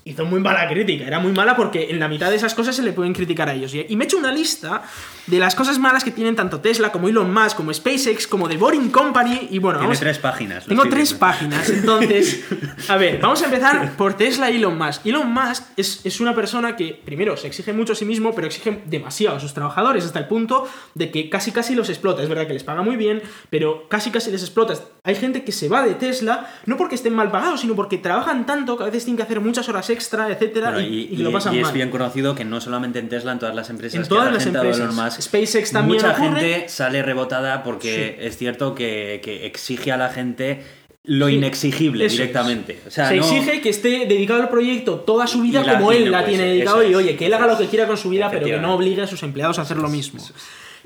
S2: hizo muy mala crítica. Era muy mala porque en la mitad de esas cosas se le pueden criticar a ellos. Y me he hecho una lista de las cosas malas que tienen tanto Tesla como Elon Musk, como SpaceX, como The Boring Company. Y bueno,
S1: Tiene
S2: vamos.
S1: tres páginas.
S2: Tengo tres
S1: viendo.
S2: páginas, entonces. A ver, vamos a empezar por Tesla y Elon Musk. Elon Musk es, es una persona que, primero, se exige mucho a sí mismo, pero exige demasiado a sus trabajadores, hasta el punto de que casi casi los explota. Es verdad que les paga muy bien, pero casi casi les explota. Hay gente que se va de Tesla, no porque estén mal pagados, sino porque trabajan tanto que a veces tienen que hacer muchas horas extra, etcétera,
S1: Bueno,
S2: y,
S1: y,
S2: y lo
S1: y-
S2: pasan
S1: y es
S2: mal.
S1: bien conocido que no solamente en Tesla, en todas las empresas
S2: En
S1: que
S2: todas las empresas.
S1: Musk,
S2: SpaceX también
S1: mucha
S2: ocurre.
S1: gente sale rebotada porque es cierto que, que exige a la gente lo
S2: Sí,
S1: inexigible directamente. O sea,
S2: se
S1: no-
S2: exige que esté dedicado al proyecto toda su vida
S1: la
S2: como él la
S1: pues,
S2: tiene dedicado y oye, que él haga lo que quiera con su vida, pero que no obligue a sus empleados a hacer lo mismo.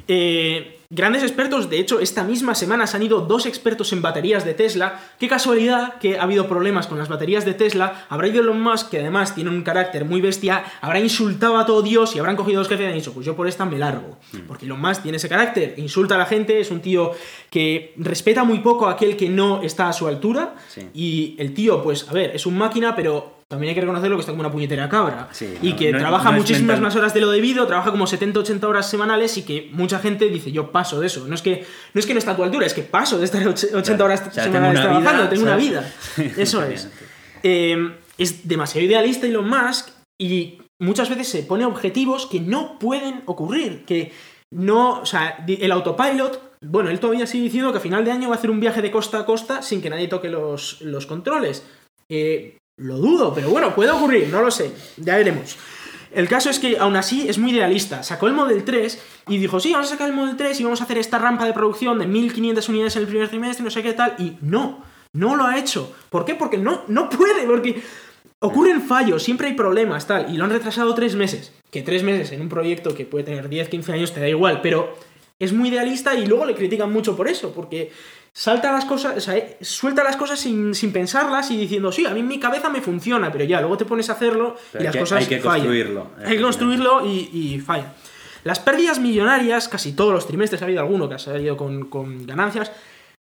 S2: Eh, grandes expertos, de hecho, esta misma semana se han ido dos expertos en baterías de Tesla. Qué casualidad que ha habido problemas con las baterías de Tesla. Habrá ido Elon Musk, que además tiene un carácter muy bestia, habrá insultado a todo Dios y habrán cogido dos jefes y han dicho, pues yo por esta me largo.
S1: Mm.
S2: Porque Elon Musk tiene ese carácter, insulta a la gente, es un tío que respeta muy poco a aquel que no está a su altura.
S1: Sí.
S2: Y el tío, pues, a ver, es un máquina, pero también hay que reconocerlo que está como una puñetera cabra.
S1: Sí,
S2: y
S1: no-
S2: que
S1: no-
S2: trabaja
S1: no
S2: muchísimas más horas de lo debido, trabaja como 70-80 horas semanales y que mucha gente dice, yo paso de eso. No es que no, es que no está a tu altura, es que paso de estar och- 80
S1: Claro.
S2: horas
S1: O sea, tengo
S2: semanales trabajando,
S1: vida,
S2: tengo una vida. Eso es. Eh, es demasiado idealista Elon Musk y muchas veces se pone objetivos que no pueden ocurrir, que no, o sea, el autopilot, bueno, él todavía sigue diciendo que a final de año va a hacer un viaje de costa a costa sin que nadie toque los, los controles. Eh, lo dudo, pero bueno, puede ocurrir, no lo sé, ya veremos. El caso es que aún así es muy idealista. Sacó el Model 3 y dijo, sí, vamos a sacar el Model 3 y vamos a hacer esta rampa de producción de 1500 unidades en el primer trimestre, no sé qué tal. Y no, no lo ha hecho. ¿Por qué? Porque no, no puede, porque ocurren fallos, siempre hay problemas, tal. Y lo han retrasado tres meses. Que tres meses en un proyecto que puede tener 10, 15 años te da igual, pero es muy idealista y luego le critican mucho por eso, porque salta las cosas, o sea, eh, suelta las cosas sin, sin pensarlas y diciendo, sí, a mí en mi cabeza me funciona, pero ya, luego te pones a hacerlo
S1: Pero
S2: y las
S1: que-
S2: cosas
S1: hay que
S2: fallan.
S1: construirlo,
S2: Hay que construirlo y, y falla. Las pérdidas millonarias, casi todos los trimestres ha habido alguno que ha salido con, con ganancias.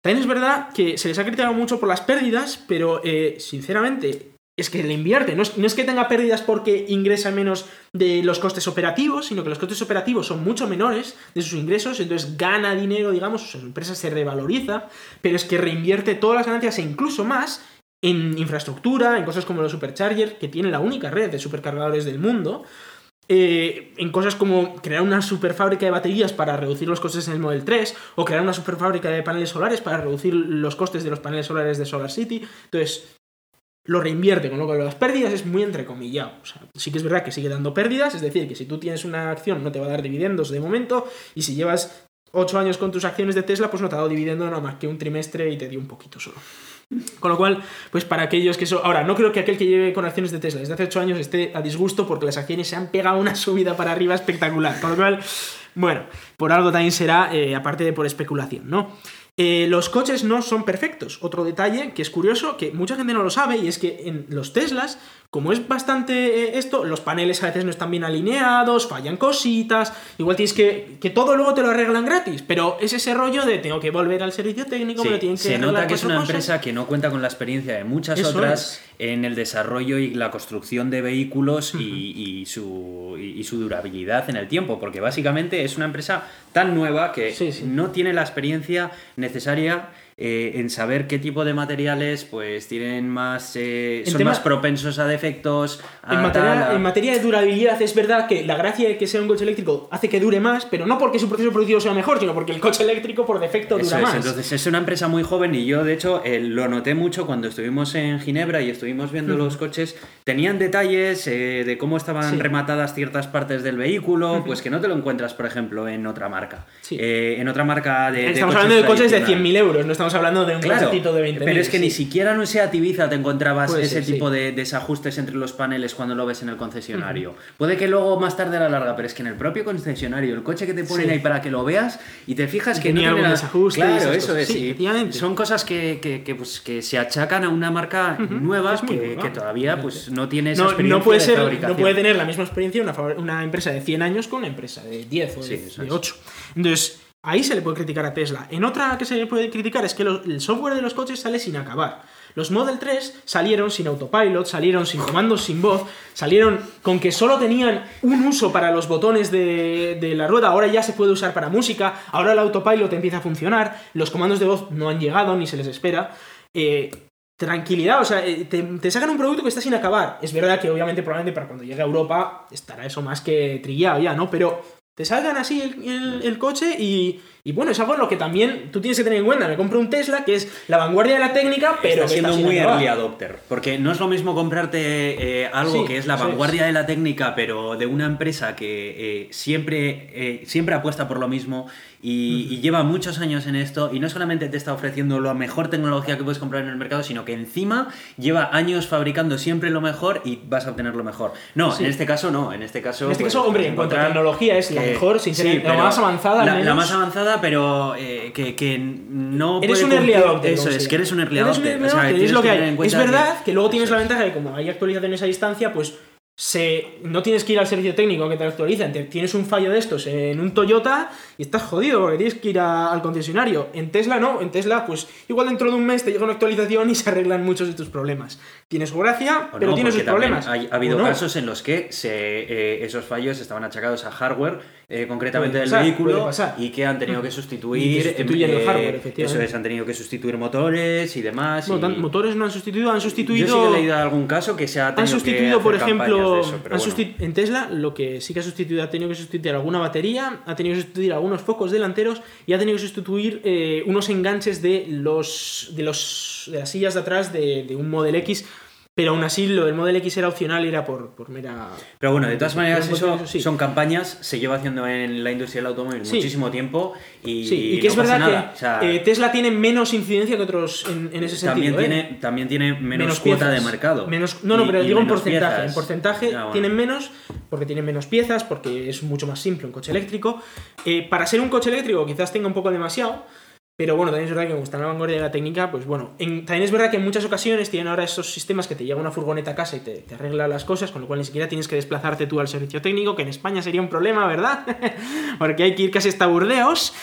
S2: También es verdad que se les ha criticado mucho por las pérdidas, pero eh, sinceramente es que le invierte. No es, que tenga pérdidas porque ingresa menos de los costes operativos, sino que los costes operativos son mucho menores de sus ingresos, entonces gana dinero, digamos, su empresa se revaloriza, pero es que reinvierte todas las ganancias e incluso más en infraestructura, en cosas como los superchargers, que tiene la única red de supercargadores del mundo, eh, en cosas como crear una superfábrica de baterías para reducir los costes en el Model 3 o crear una superfábrica de paneles solares para reducir los costes de los paneles solares de Solar City. Entonces, lo reinvierte, con lo que las pérdidas es muy entrecomillado. O sea, sí que es verdad que sigue dando pérdidas, es decir, que si tú tienes una acción no te va a dar dividendos de momento y si llevas 8 años con tus acciones de Tesla, pues no te ha dado dividendo nada más que un trimestre y te dio un poquito solo. Con lo cual, pues para aquellos que eso. Ahora, no creo que aquel que lleve con acciones de Tesla desde hace 8 años esté a disgusto porque las acciones se han pegado una subida para arriba espectacular. Con lo cual, bueno, por algo también será, eh, aparte de por especulación, ¿no? Eh, los coches no son perfectos. Otro detalle que es curioso, que mucha gente no lo sabe, y es que en los Teslas, como es bastante eh, esto, los paneles a veces no están bien alineados, fallan cositas, igual tienes que. que todo luego te lo arreglan gratis, pero es ese rollo de tengo que volver al servicio técnico,
S1: Sí,
S2: me lo tienen que
S1: se nota que es una
S2: cosas.
S1: empresa que no cuenta con la experiencia de muchas
S2: Eso
S1: otras en el desarrollo y la construcción de vehículos y, y su, y, y su durabilidad en el tiempo, porque básicamente es una empresa tan nueva que
S2: Sí, sí.
S1: no tiene la experiencia necesaria eh, en saber qué tipo de materiales pues tienen más eh, son
S2: tema-
S1: más propensos a defectos a
S2: En materia, en de durabilidad es verdad que la gracia de que sea un coche eléctrico hace que dure más, pero no porque su proceso productivo sea mejor, sino porque el coche eléctrico por defecto
S1: Eso
S2: dura
S1: es,
S2: más.
S1: entonces es una empresa muy joven y yo de hecho eh, lo noté mucho cuando estuvimos en Ginebra y estuvimos viendo los coches, tenían detalles de cómo estaban
S2: Sí.
S1: rematadas ciertas partes del vehículo, pues que no te lo encuentras por ejemplo en otra marca.
S2: Sí.
S1: En otra marca de...
S2: estamos hablando de coches de
S1: tradicionales.
S2: 100.000 euros, no estamos hablando de un
S1: Claro,
S2: de 20.000.
S1: pero es que ni siquiera en un Seat Ibiza te encontrabas
S2: Puede
S1: ese
S2: ser, sí.
S1: tipo de desajustes entre los paneles cuando lo ves en el concesionario. Puede que luego más tarde a la larga, pero es que en el propio concesionario, el coche que te ponen
S2: Sí.
S1: ahí para que lo veas y te fijas que
S2: Tenía
S1: no tiene
S2: algún
S1: la-
S2: desajuste y
S1: Claro, eso es. Son cosas que, que- que, pues, que se achacan a una marca nueva que, todavía pues, no tiene esa
S2: No,
S1: experiencia
S2: no puede
S1: de
S2: ser, no puede tener la misma experiencia una, empresa de 100 años con una empresa de 10 o de, de
S1: es.
S2: 8. Entonces, ahí se le puede criticar a Tesla. En otra que se le puede criticar es que el software de los coches sale sin acabar. Los Model 3 salieron sin autopilot, salieron sin comandos sin voz, salieron con que solo tenían un uso para los botones de, de la rueda, ahora ya se puede usar para música, ahora el autopilot empieza a funcionar, los comandos de voz no han llegado ni se les espera. Eh, tranquilidad, o sea, eh, te, te sacan un producto que está sin acabar. Es verdad que obviamente probablemente para cuando llegue a Europa estará eso más que trillado ya, ¿no? Pero te salgan así el, el- el coche y, y bueno, es algo en lo que también tú tienes que tener en cuenta. Me compro un Tesla que es la vanguardia de la técnica, pero
S1: está
S2: que
S1: siendo muy early adopter. Porque no es lo mismo comprarte eh, algo
S2: Sí,
S1: que es la vanguardia de la técnica, pero de una empresa que eh, siempre, eh, siempre apuesta por lo mismo y, y lleva muchos años en esto. Y no solamente te está ofreciendo la mejor tecnología que puedes comprar en el mercado, sino que encima lleva años fabricando siempre lo mejor y vas a obtener lo mejor. No,
S2: Sí.
S1: en este caso no. En este caso.
S2: En este
S1: pues,
S2: caso, hombre, en cuanto a tecnología es la mejor, sin ser
S1: sí,
S2: la más avanzada,
S1: La, más avanzada, pero eh, que, que no.
S2: Eres
S1: puede
S2: un early adopter.
S1: Eso es, que eres un early adopter. o sea,
S2: es lo que
S1: tener
S2: hay.
S1: en
S2: Es
S1: cuenta
S2: verdad que, luego tienes la ventaja de que como hay actualizaciones a distancia, pues se, no tienes que ir al servicio técnico que te actualicen. Tienes un fallo de estos en un Toyota y estás jodido porque tienes que ir a- al concesionario. En Tesla no, en Tesla pues igual dentro de un mes te llega una actualización y se arreglan muchos de tus problemas. Tienes su gracia,
S1: O
S2: pero
S1: no,
S2: tienes sus problemas.
S1: hay- ha habido
S2: no.
S1: casos en los que se, eh, esos fallos estaban achacados a hardware, eh, concretamente
S2: Puede
S1: del
S2: pasar,
S1: vehículo, y que han tenido que sustituir.
S2: el
S1: eh, Eso
S2: efectivamente.
S1: es, han tenido que sustituir motores y demás.
S2: No,
S1: y-
S2: tan- motores no han sustituido, han sustituido.
S1: Yo sí que he leído algún caso que se ha
S2: Han sustituido,
S1: que
S2: por ejemplo,
S1: campañas de eso, pero
S2: han
S1: bueno.
S2: sustitu- en Tesla lo que sí que ha sustituido, ha tenido que sustituir alguna batería, ha tenido que sustituir algunos focos delanteros y ha tenido que sustituir eh, unos enganches de los de los de las sillas de atrás de, de un Model X, pero aún así lo del Model X era opcional era por, por mera...
S1: Pero bueno, de todas maneras, eso
S2: sí.
S1: son campañas, se lleva haciendo en la industria del automóvil
S2: Sí.
S1: muchísimo tiempo y,
S2: Sí, y que
S1: no
S2: es verdad
S1: nada.
S2: que
S1: O sea,
S2: eh, Tesla tiene menos incidencia que otros en, en ese sentido.
S1: también,
S2: ¿eh?
S1: tiene, también tiene menos, cuota
S2: piezas.
S1: de mercado.
S2: Menos, no, no, pero
S1: y
S2: digo en porcentaje.
S1: piezas.
S2: En porcentaje
S1: Ah, bueno.
S2: tienen menos porque tienen menos piezas, porque es mucho más simple un coche eléctrico. Eh, para ser un coche eléctrico quizás tenga un poco demasiado, pero bueno, también es verdad que como está en la vanguardia de la técnica, pues bueno. en- también es verdad que en muchas ocasiones tienen ahora esos sistemas que te llega una furgoneta a casa y te, te arregla las cosas, con lo cual ni siquiera tienes que desplazarte tú al servicio técnico, que en España sería un problema, ¿verdad? porque hay que ir casi hasta Burdeos.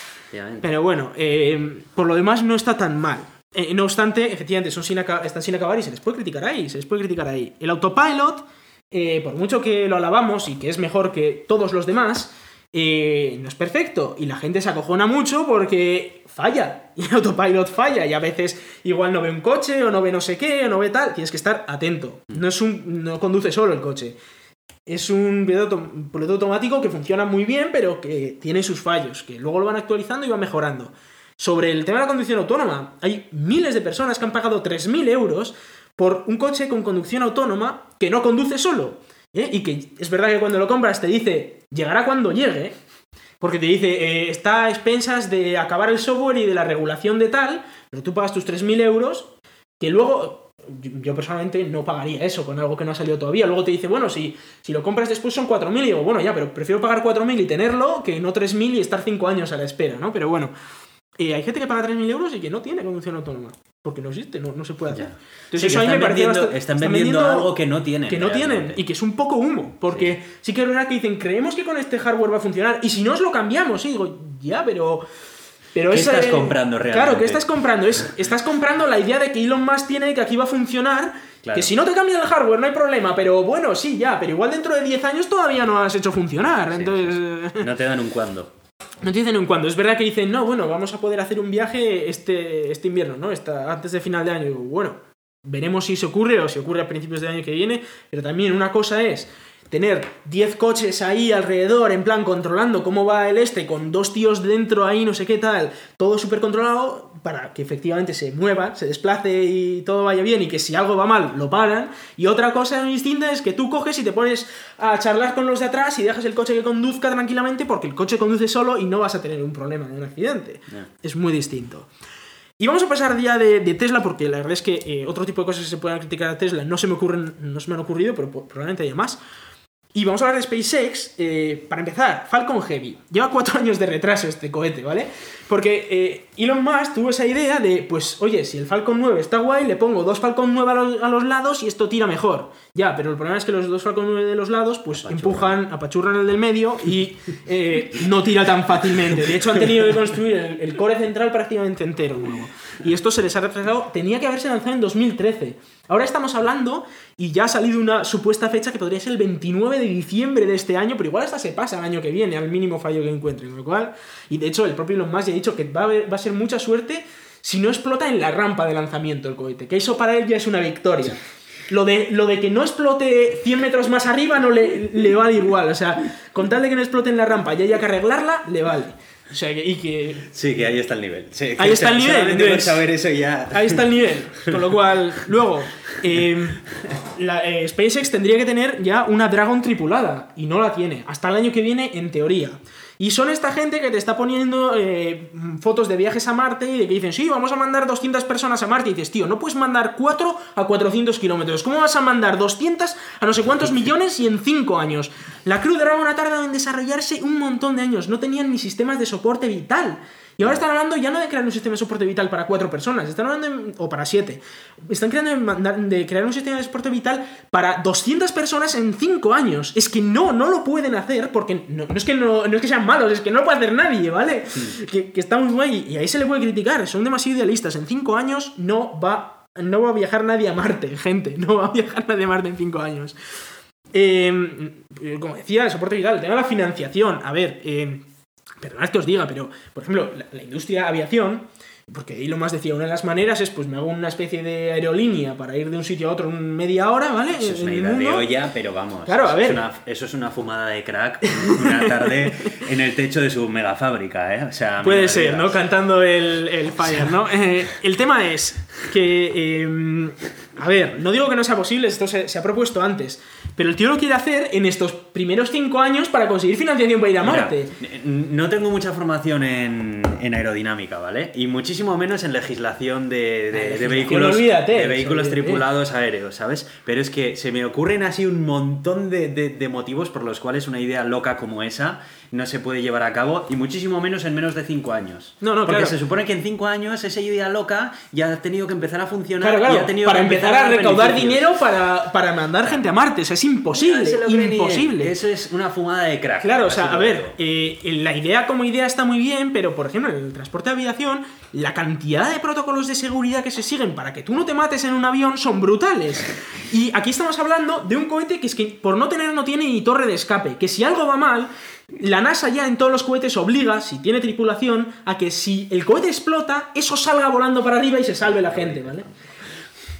S2: Pero bueno, eh, por lo demás no está tan mal. Eh, no obstante, efectivamente, son sin aca- están sin acabar y se les puede criticar ahí, se les puede criticar ahí. El autopilot, eh, por mucho que lo alabamos y que es mejor que todos los demás, eh, no es perfecto. Y la gente se acojona mucho porque falla. Y el autopilot falla. Y a veces igual no ve un coche o no ve no sé qué o no ve tal. Tienes que estar atento. No, es un, no conduce solo el coche. Es un piloto, automático que funciona muy bien, pero que tiene sus fallos, que luego lo van actualizando y van mejorando. Sobre el tema de la conducción autónoma, hay miles de personas que han pagado 3.000 euros por un coche con conducción autónoma que no conduce solo. ¿Eh? Y que es verdad que cuando lo compras te dice, llegará cuando llegue, porque te dice, eh, está a expensas de acabar el software y de la regulación de tal, pero tú pagas tus 3.000 euros, que luego, yo, personalmente no pagaría eso con algo que no ha salido todavía. Luego te dice, bueno, si, si lo compras después son 4.000, y digo, bueno, ya, pero prefiero pagar 4.000 y tenerlo que no 3.000 y estar 5 años a la espera, ¿no? Pero bueno, eh, hay gente que paga 3.000 euros y que no tiene conducción autónoma, porque no existe, no, no se puede hacer.
S1: Ya.
S2: Entonces
S1: Sí,
S2: eso a mí me
S1: están
S2: parecía
S1: vendiendo-
S2: bastante-
S1: están
S2: están
S1: vendiendo algo que no tienen,
S2: Que no tienen y que es un poco humo. Porque sí, que es verdad que dicen, creemos que con este hardware va a funcionar y si no os lo cambiamos. Y digo, ya, pero. pero
S1: ¿Qué
S2: esa-
S1: estás comprando
S2: Claro,
S1: realmente?
S2: ¿qué estás comprando? Es, estás comprando la idea de que Elon Musk tiene que aquí va a funcionar.
S1: Claro.
S2: Que si no te cambia el hardware no hay problema, pero bueno, sí, ya, pero igual dentro de 10 años todavía no has hecho funcionar.
S1: Sí,
S2: Entonces. eh,
S1: No te dan un cuándo.
S2: No te dicen en cuándo. Es verdad que dicen, no, bueno, vamos a poder hacer un viaje este, este invierno, ¿no? Esta, antes de final de año. Bueno, veremos si se ocurre o si ocurre a principios del año que viene. Pero también una cosa es tener 10 coches ahí alrededor, en plan, controlando cómo va el este, con dos tíos dentro ahí, no sé qué tal, todo súper controlado, para que efectivamente se mueva, se desplace y todo vaya bien, y que si algo va mal, lo paran. Y otra cosa distinta es que tú coges y te pones a charlar con los de atrás y dejas el coche que conduzca tranquilamente, porque el coche conduce solo y no vas a tener un problema de un accidente. Es muy distinto. Y vamos a pasar ya de, de Tesla, porque la verdad es que eh, otro tipo de cosas que se puedan criticar a Tesla no se me ocurren, no se me han ocurrido, pero probablemente haya más. Y vamos a hablar de SpaceX. eh, para empezar, Falcon Heavy. Lleva cuatro años de retraso este cohete, ¿vale? Porque eh, Elon Musk tuvo esa idea de, pues, oye, si el Falcon 9 está guay, le pongo dos Falcon 9 a los, a los lados y esto tira mejor. Ya, pero el problema es que los dos Falcon 9 de los lados, pues, empujan, apachurran el del medio y eh, no tira tan fácilmente. De hecho, han tenido que construir el, el core central prácticamente entero nuevo. Y esto se les ha retrasado. Tenía que haberse lanzado en 2013. Ahora estamos hablando y ya ha salido una supuesta fecha que podría ser el 29 de diciembre de este año, pero igual hasta se pasa el año que viene, al mínimo fallo que encuentren. Lo cual, y de hecho, el propio Elon Musk ya ha dicho que va a, haber- va a ser mucha suerte si no explota en la rampa de lanzamiento el cohete, que eso para él ya es una victoria. Lo de, lo de que no explote 100 metros más arriba no le, le vale igual. O sea, con tal de que no explote en la rampa y haya que arreglarla, le vale. O sea, que- y que
S1: Sí, que ahí está el nivel. Sí,
S2: Ahí está el nivel, entonces-
S1: saber eso ya.
S2: Ahí está el nivel. Con lo cual, luego, eh, la, eh, SpaceX tendría que tener ya una Dragon tripulada. Y no la tiene. Hasta el año que viene, en teoría. Y son esta gente que te está poniendo eh, fotos de viajes a Marte y de que dicen, sí, vamos a mandar 200 personas a Marte. Y dices, tío, no puedes mandar 4 a 400 kilómetros. ¿Cómo vas a mandar 200 a no sé cuántos millones y en 5 años? La Crew Dragon ha tardado en desarrollarse un montón de años. No tenían ni sistemas de soporte vital. Y ahora están hablando ya no de crear un sistema de soporte vital para cuatro personas, están hablando de- o para siete. Están creando de, crear un sistema de soporte vital para 200 personas en cinco años. Es que no, no lo pueden hacer porque no, no es, que no, no es que sean malos, es que no lo puede hacer nadie, ¿vale? Que, que está muy guay y ahí se le puede criticar, son demasiado idealistas. En cinco años no va, no va a viajar nadie a Marte, gente, no va a viajar nadie a Marte en cinco años. Eh, como decía, el soporte vital, el tema de la financiación. A ver, eh, perdonad que os diga, pero, por ejemplo, la, la industria aviación, porque Elon Musk decía, una de las maneras es, pues me hago una especie de aerolínea para ir de un sitio a otro en media hora, ¿vale?
S1: Eso es una idea de olla, pero vamos.
S2: Claro, a ver.
S1: Es una, eso es una fumada de crack una tarde en el techo de su mega fábrica, ¿eh? O sea,
S2: Puede ser. ¿no? Cantando el, el Fire, ¿no? Eh, el tema es que. eh, a ver, no digo que no sea posible, esto se, se ha propuesto antes. Pero el tío lo quiere hacer en estos primeros cinco años para conseguir financiación para ir a Marte.
S1: no tengo mucha formación en, en aerodinámica, ¿vale? Y muchísimo menos en legislación de, de- de
S2: legislación,
S1: vehículos,
S2: olvídate,
S1: de vehículos
S2: olvídate.
S1: tripulados aéreos, ¿sabes? Pero es que se me ocurren así un montón de motivos por los cuales una idea loca como esa no se puede llevar a cabo, y muchísimo menos en menos de cinco años.
S2: No, no,
S1: Porque
S2: claro.
S1: se supone que en cinco años esa idea loca ya ha tenido que empezar a funcionar
S2: Claro,
S1: y ha tenido
S2: para
S1: que
S2: empezar a
S1: dar
S2: recaudar dinero para, para mandar gente a Marte. O sea, es imposible,
S1: No
S2: imposible.
S1: Eso es una fumada de crack.
S2: Claro, o sea, a ver, eh, la idea como idea está muy bien, pero por ejemplo, en el transporte de aviación, la cantidad de protocolos de seguridad que se siguen para que tú no te mates en un avión son brutales. Y aquí estamos hablando de un cohete que es que por no tener no tiene ni torre de escape, que si algo va mal, la NASA ya en todos los cohetes obliga, si tiene tripulación, a que si el cohete explota, eso salga volando para arriba y se salve la gente, ¿vale?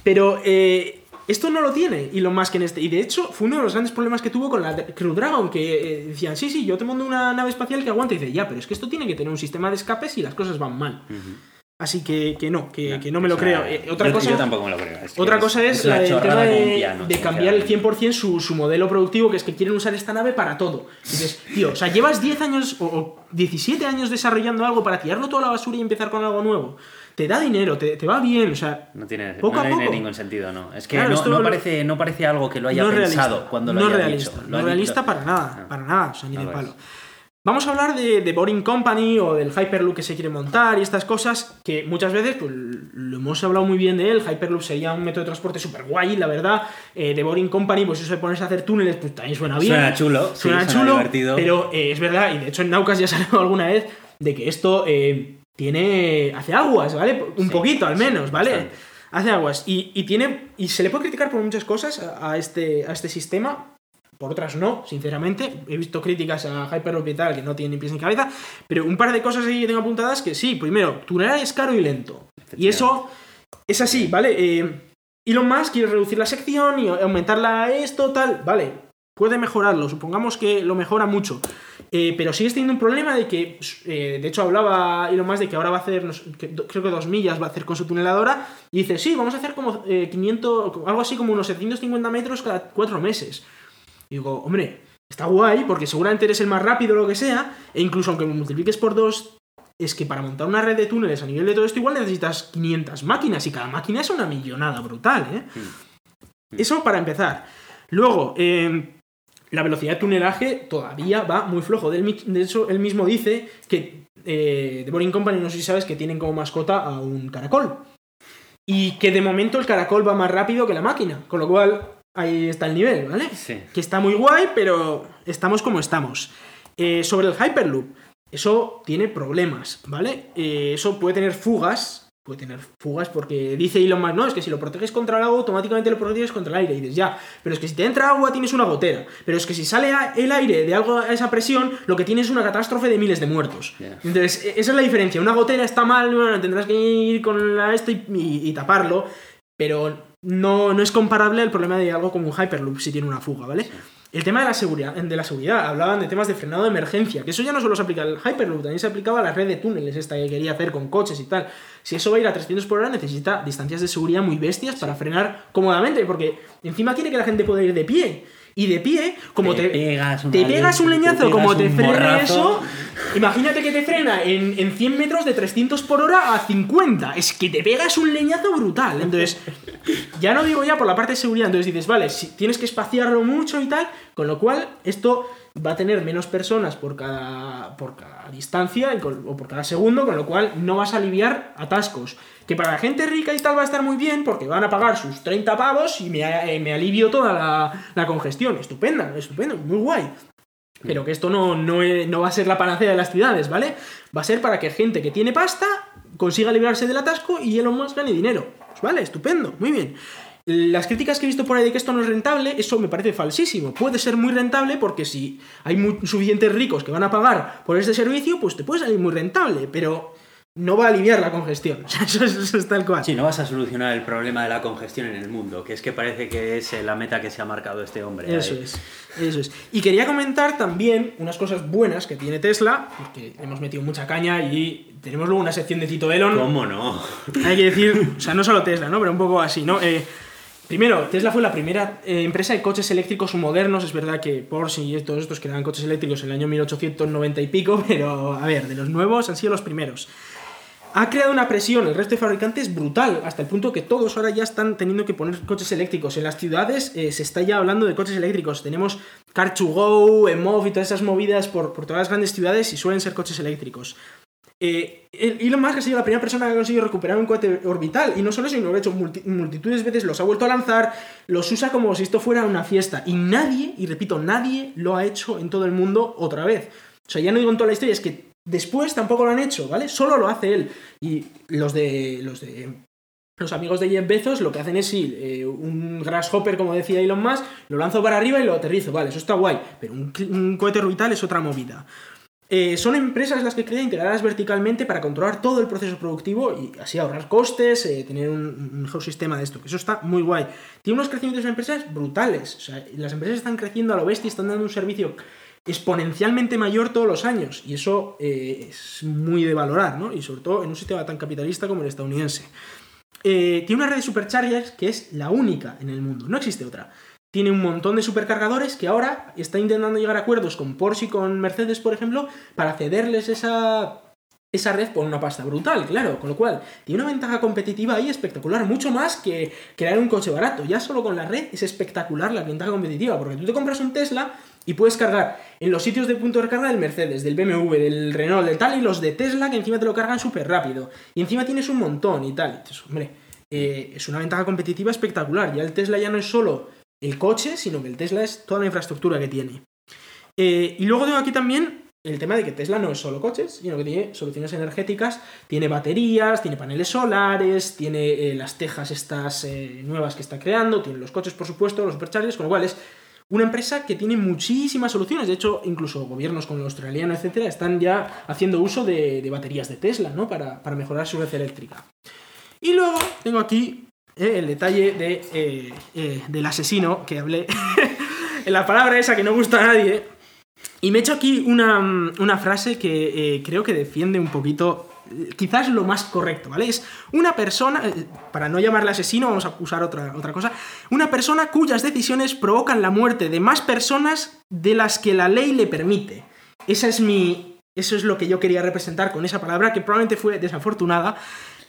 S2: Pero eh, esto no lo tiene y lo más que en este. Y de hecho, fue uno de los grandes problemas que tuvo con la Crew Dragon, que eh, decían, sí, sí, yo te mando una nave espacial que aguante. Y dice, ya, pero es que esto tiene que tener un sistema de escape si las cosas van mal. Así que, que no, que, que no me lo
S1: sea,
S2: creo. Eh, otra
S1: yo,
S2: cosa,
S1: yo tampoco me lo creo. es
S2: otra cosa es,
S1: una
S2: la del tema de,
S1: piano,
S2: de cambiar el
S1: sinceramente.
S2: 100% su, su modelo productivo, que es que quieren usar esta nave para todo. Y dices, tío, o sea, llevas 10 años o, o 17 años desarrollando algo para tirarlo toda la basura y empezar con algo nuevo. Te da dinero, te, te va bien, o sea,
S1: No tiene,
S2: Poco
S1: no
S2: a
S1: tiene
S2: poco.
S1: ningún sentido, ¿no? Es que
S2: Claro,
S1: no, no parece, no parece algo que lo haya
S2: no es
S1: pensado
S2: realista,
S1: cuando lo
S2: no
S1: haya
S2: realista,
S1: dicho. Lo
S2: no realista para nada,
S1: Ah.
S2: para nada, o sea, ni
S1: No
S2: de
S1: lo
S2: palo.
S1: es.
S2: Vamos a hablar de, de Boring Company o del Hyperloop que se quiere montar y estas cosas que muchas veces pues, lo hemos hablado muy bien de él. Hyperloop sería un método de transporte súper guay, la verdad. Eh, de Boring Company, pues eso de ponerse a hacer túneles, pues también suena bien.
S1: Suena chulo, sí,
S2: suena chulo,
S1: divertido.
S2: pero eh, es verdad, y de hecho en Naucas ya salió alguna vez de que esto eh, tiene. hace aguas, ¿vale? Un
S1: Sí,
S2: poquito al
S1: sí,
S2: menos, ¿vale?
S1: bastante.
S2: Hace aguas. Y, y tiene. Y se le puede criticar por muchas cosas a, a este, a este sistema. Por otras no, sinceramente. He visto críticas a Hyperloop y tal que no tienen ni pies ni cabeza. Pero un par de cosas ahí que tengo apuntadas que sí. Primero, tunelar es caro y lento. Y eso es así, ¿vale? Eh, Elon Musk quiere reducir la sección y aumentarla a esto, tal. Vale, puede mejorarlo. Supongamos que lo mejora mucho. Eh, pero sigues teniendo un problema de que, eh, de hecho, hablaba Elon Musk de que ahora va a hacer, creo que dos millas va a hacer con su tuneladora. Y dice, sí, vamos a hacer como eh, 500, algo así como unos 750 metros cada cuatro meses. Y digo, hombre, está guay porque seguramente eres el más rápido o lo que sea. E incluso aunque me multipliques por dos, es que para montar una red de túneles a nivel de todo esto igual necesitas 500 máquinas y cada máquina es una millonada brutal, ¿eh? Eso para empezar. Luego, eh, la velocidad de tunelaje todavía va muy flojo. De hecho, él mismo dice que eh, The Boring Company, no sé si sabes, que tienen como mascota a un caracol. Y que de momento el caracol va más rápido que la máquina. Con lo cual, ahí está el nivel, ¿vale?
S1: Sí.
S2: Que está muy guay, pero estamos como estamos. Eh, sobre el Hyperloop, eso tiene problemas, ¿vale? Eh, eso puede tener fugas puede tener fugas porque dice Elon Musk, no, es que si lo proteges contra el agua, automáticamente lo proteges contra el aire. Y dices, ya, pero es que si te entra agua tienes una gotera. Pero es que si sale el aire de algo a esa presión, lo que tienes es una catástrofe de miles de muertos. Entonces, e-, esa es la diferencia. Una gotera está mal, bueno, tendrás que ir con esto y, taparlo, pero no, no es comparable al problema de algo como un Hyperloop si tiene una fuga, ¿vale? El tema de la seguridad, de la seguridad, hablaban de temas de frenado de emergencia, que eso ya no solo se aplica al Hyperloop, también se aplicaba a la red de túneles esta que quería hacer con coches y tal. Si eso va a ir a 300 por hora, necesita distancias de seguridad muy bestias para frenar cómodamente, porque encima quiere que la gente pueda ir de pie. Y de pie, como te,
S1: pegas,
S2: te pegas un leñazo, como te frena eso, imagínate que te frena en, en 100 metros de 300 por hora a 50. Es que te pegas un leñazo brutal. Entonces, ya no digo ya por la parte de seguridad, entonces dices, vale, si tienes que espaciarlo mucho y tal, con lo cual esto va a tener menos personas por cada, por cada distancia o por cada segundo, con lo cual no vas a aliviar atascos. Que para la gente rica y tal va a estar muy bien porque van a pagar sus 30 pavos y me, eh, alivio toda la, congestión. Estupenda, estupendo, muy guay. Pero que esto no, no, va a ser la panacea de las ciudades, ¿vale? Va a ser para que gente que tiene pasta consiga librarse del atasco y Elon Musk gane dinero. Vale, estupendo, muy bien. Las críticas que he visto por ahí de que esto no es rentable, eso me parece falsísimo. Puede ser muy rentable porque si hay suficientes ricos que van a pagar por este servicio, pues te puede salir muy rentable, pero no va a aliviar la congestión. Eso, es tal cual.
S1: Sí, no vas a solucionar el problema de la congestión en el mundo, que es que parece que es la meta que se ha marcado este hombre.
S2: Eso es, eso es. Y quería comentar también unas cosas buenas que tiene Tesla, porque hemos metido mucha caña y tenemos luego una sección de Tito Elon.
S1: ¿Cómo no?
S2: Hay que decir, o sea, no solo Tesla, ¿no? Pero un poco así, ¿no? Eh, Primero, Tesla fue la primera eh, empresa de coches eléctricos modernos. Es verdad que Porsche y todos estos creaban coches eléctricos en el año 1890 y pico, pero a ver, de los nuevos han sido los primeros. Ha creado una presión el resto de fabricantes brutal, hasta el punto que todos ahora ya están teniendo que poner coches eléctricos. En las ciudades eh, se está ya hablando de coches eléctricos. Tenemos Car2Go, Emov y todas esas movidas por, por todas las grandes ciudades y suelen ser coches eléctricos. Eh, Elon Musk ha sido la primera persona que ha conseguido recuperar un cohete orbital. Y no solo eso, sino que lo ha hecho multitudes de veces, los ha vuelto a lanzar, los usa como si esto fuera una fiesta. Y nadie, y repito, nadie lo ha hecho en todo el mundo otra vez. O sea, ya no digo en toda la historia, es que después tampoco lo han hecho, ¿vale? Solo lo hace él. Y los de. los de. Los amigos de Jeff Bezos lo que hacen es ir eh, un grasshopper, como decía Elon Musk, lo lanzo para arriba y lo aterrizo, vale, eso está guay, pero un cohete orbital es otra movida. Eh, son empresas las que crean integradas verticalmente para controlar todo el proceso productivo y así ahorrar costes, eh, tener un, mejor sistema de esto, que eso está muy guay. Tiene unos crecimientos de empresas brutales, o sea, las empresas están creciendo a lo bestia, están dando un servicio exponencialmente mayor todos los años y eso eh, es muy de valorar, ¿no? Y sobre todo en un sistema tan capitalista como el estadounidense. tiene una red de superchargers que es la única en el mundo, no existe otra tiene un montón de supercargadores que ahora está intentando llegar a acuerdos con Porsche y con Mercedes, por ejemplo, para cederles esa, esa red por una pasta brutal, claro. Con lo cual, tiene una ventaja competitiva ahí espectacular, mucho más que crear un coche barato. Ya solo con la red es espectacular la ventaja competitiva, porque tú te compras un Tesla y puedes cargar en los sitios de punto de recarga del Mercedes, del BMW, del Renault, del tal, y los de Tesla que encima te lo cargan súper rápido. Y encima tienes un montón y tal. Hombre, eh, es una ventaja competitiva espectacular. Ya el Tesla ya no es solo el coche, sino que el Tesla es toda la infraestructura que tiene. Eh, y luego tengo aquí también el tema de que Tesla no es solo coches, sino que tiene soluciones energéticas, tiene baterías, tiene paneles solares, tiene eh, las tejas estas eh, nuevas que está creando, tiene los coches, por supuesto, los superchargers, con lo cual es una empresa que tiene muchísimas soluciones. De hecho, incluso gobiernos como el australiano, etcétera, están ya haciendo uso de, baterías de Tesla, ¿no? Para, para mejorar su red eléctrica. Y luego tengo aquí el detalle de, eh, eh, del asesino que hablé, en la palabra esa que no gusta a nadie. Y me he hecho aquí una, frase que creo que defiende un poquito, quizás lo más correcto, ¿vale? Es una persona, para no llamarle asesino, vamos a usar otra, otra cosa, una persona cuyas decisiones provocan la muerte de más personas de las que la ley le permite. Esa es mi, eso es lo que yo quería representar con esa palabra, que probablemente fue desafortunada,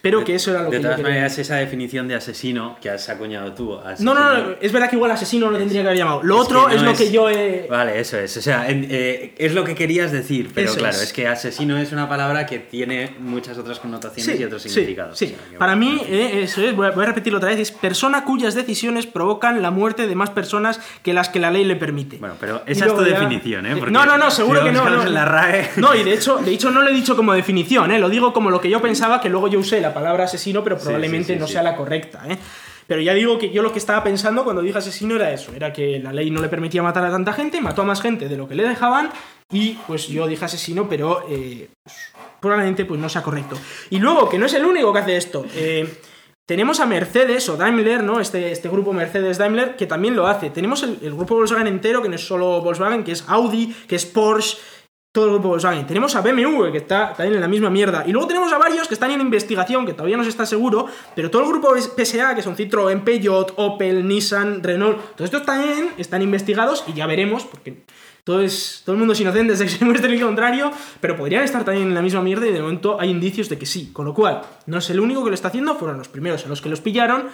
S2: pero
S1: De-
S2: que eso era lo
S1: de
S2: que yo
S1: todas
S2: quería.
S1: maneras, esa definición de asesino que has acuñado tú.
S2: No,
S1: asesino-
S2: no, no, es verdad que igual asesino lo tendría que haber llamado. Lo
S1: Es
S2: otro
S1: que
S2: es
S1: no
S2: lo
S1: es-
S2: que yo he...
S1: Vale, eso es. O sea, en- eh, es lo que querías decir, pero
S2: Eso
S1: claro,
S2: es.
S1: que asesino es una palabra que tiene muchas otras connotaciones y otros
S2: sí,
S1: significados.
S2: sí.
S1: O sea,
S2: Para
S1: bueno,
S2: mí, eh, eso es, voy a, voy a repetirlo otra vez, es persona cuyas decisiones provocan la muerte de más personas que las que la ley le permite.
S1: Bueno, pero esa es tu
S2: ya-
S1: definición, ¿eh? Porque
S2: no, no, no, seguro
S1: si
S2: que no. no,
S1: en la RAE.
S2: No, y de hecho, de hecho no lo he dicho como definición, ¿eh? lo digo como lo que yo pensaba, que luego yo usé la palabra asesino, pero probablemente
S1: sí, sí,
S2: no sea la correcta. ¿eh? Pero ya digo que yo lo que estaba pensando cuando dije asesino era eso, era que la ley no le permitía matar a tanta gente, mató a más gente de lo que le dejaban, y pues yo dije asesino, pero eh, pues, probablemente pues no sea correcto. Y luego, que no es el único que hace esto. eh, tenemos a Mercedes o Daimler, ¿no? Este, este grupo Mercedes-Daimler, que también lo hace. Tenemos el, el grupo Volkswagen entero, que no es solo Volkswagen, que es Audi, que es Porsche, todo el grupo Volkswagen. Tenemos a BMW, que está también en la misma mierda. Y luego tenemos a varios que están en investigación, que todavía no se está seguro, pero todo el grupo PSA, que son Citroën, Peugeot, Opel, Nissan, Renault, todos estos también están investigados y ya veremos, porque todo, es, todo el mundo es inocente desde que se muestre el contrario, pero podrían estar también en la misma mierda y de momento hay indicios de que sí. Con lo cual, no es el único que lo está haciendo, fueron los primeros a los que los pillaron.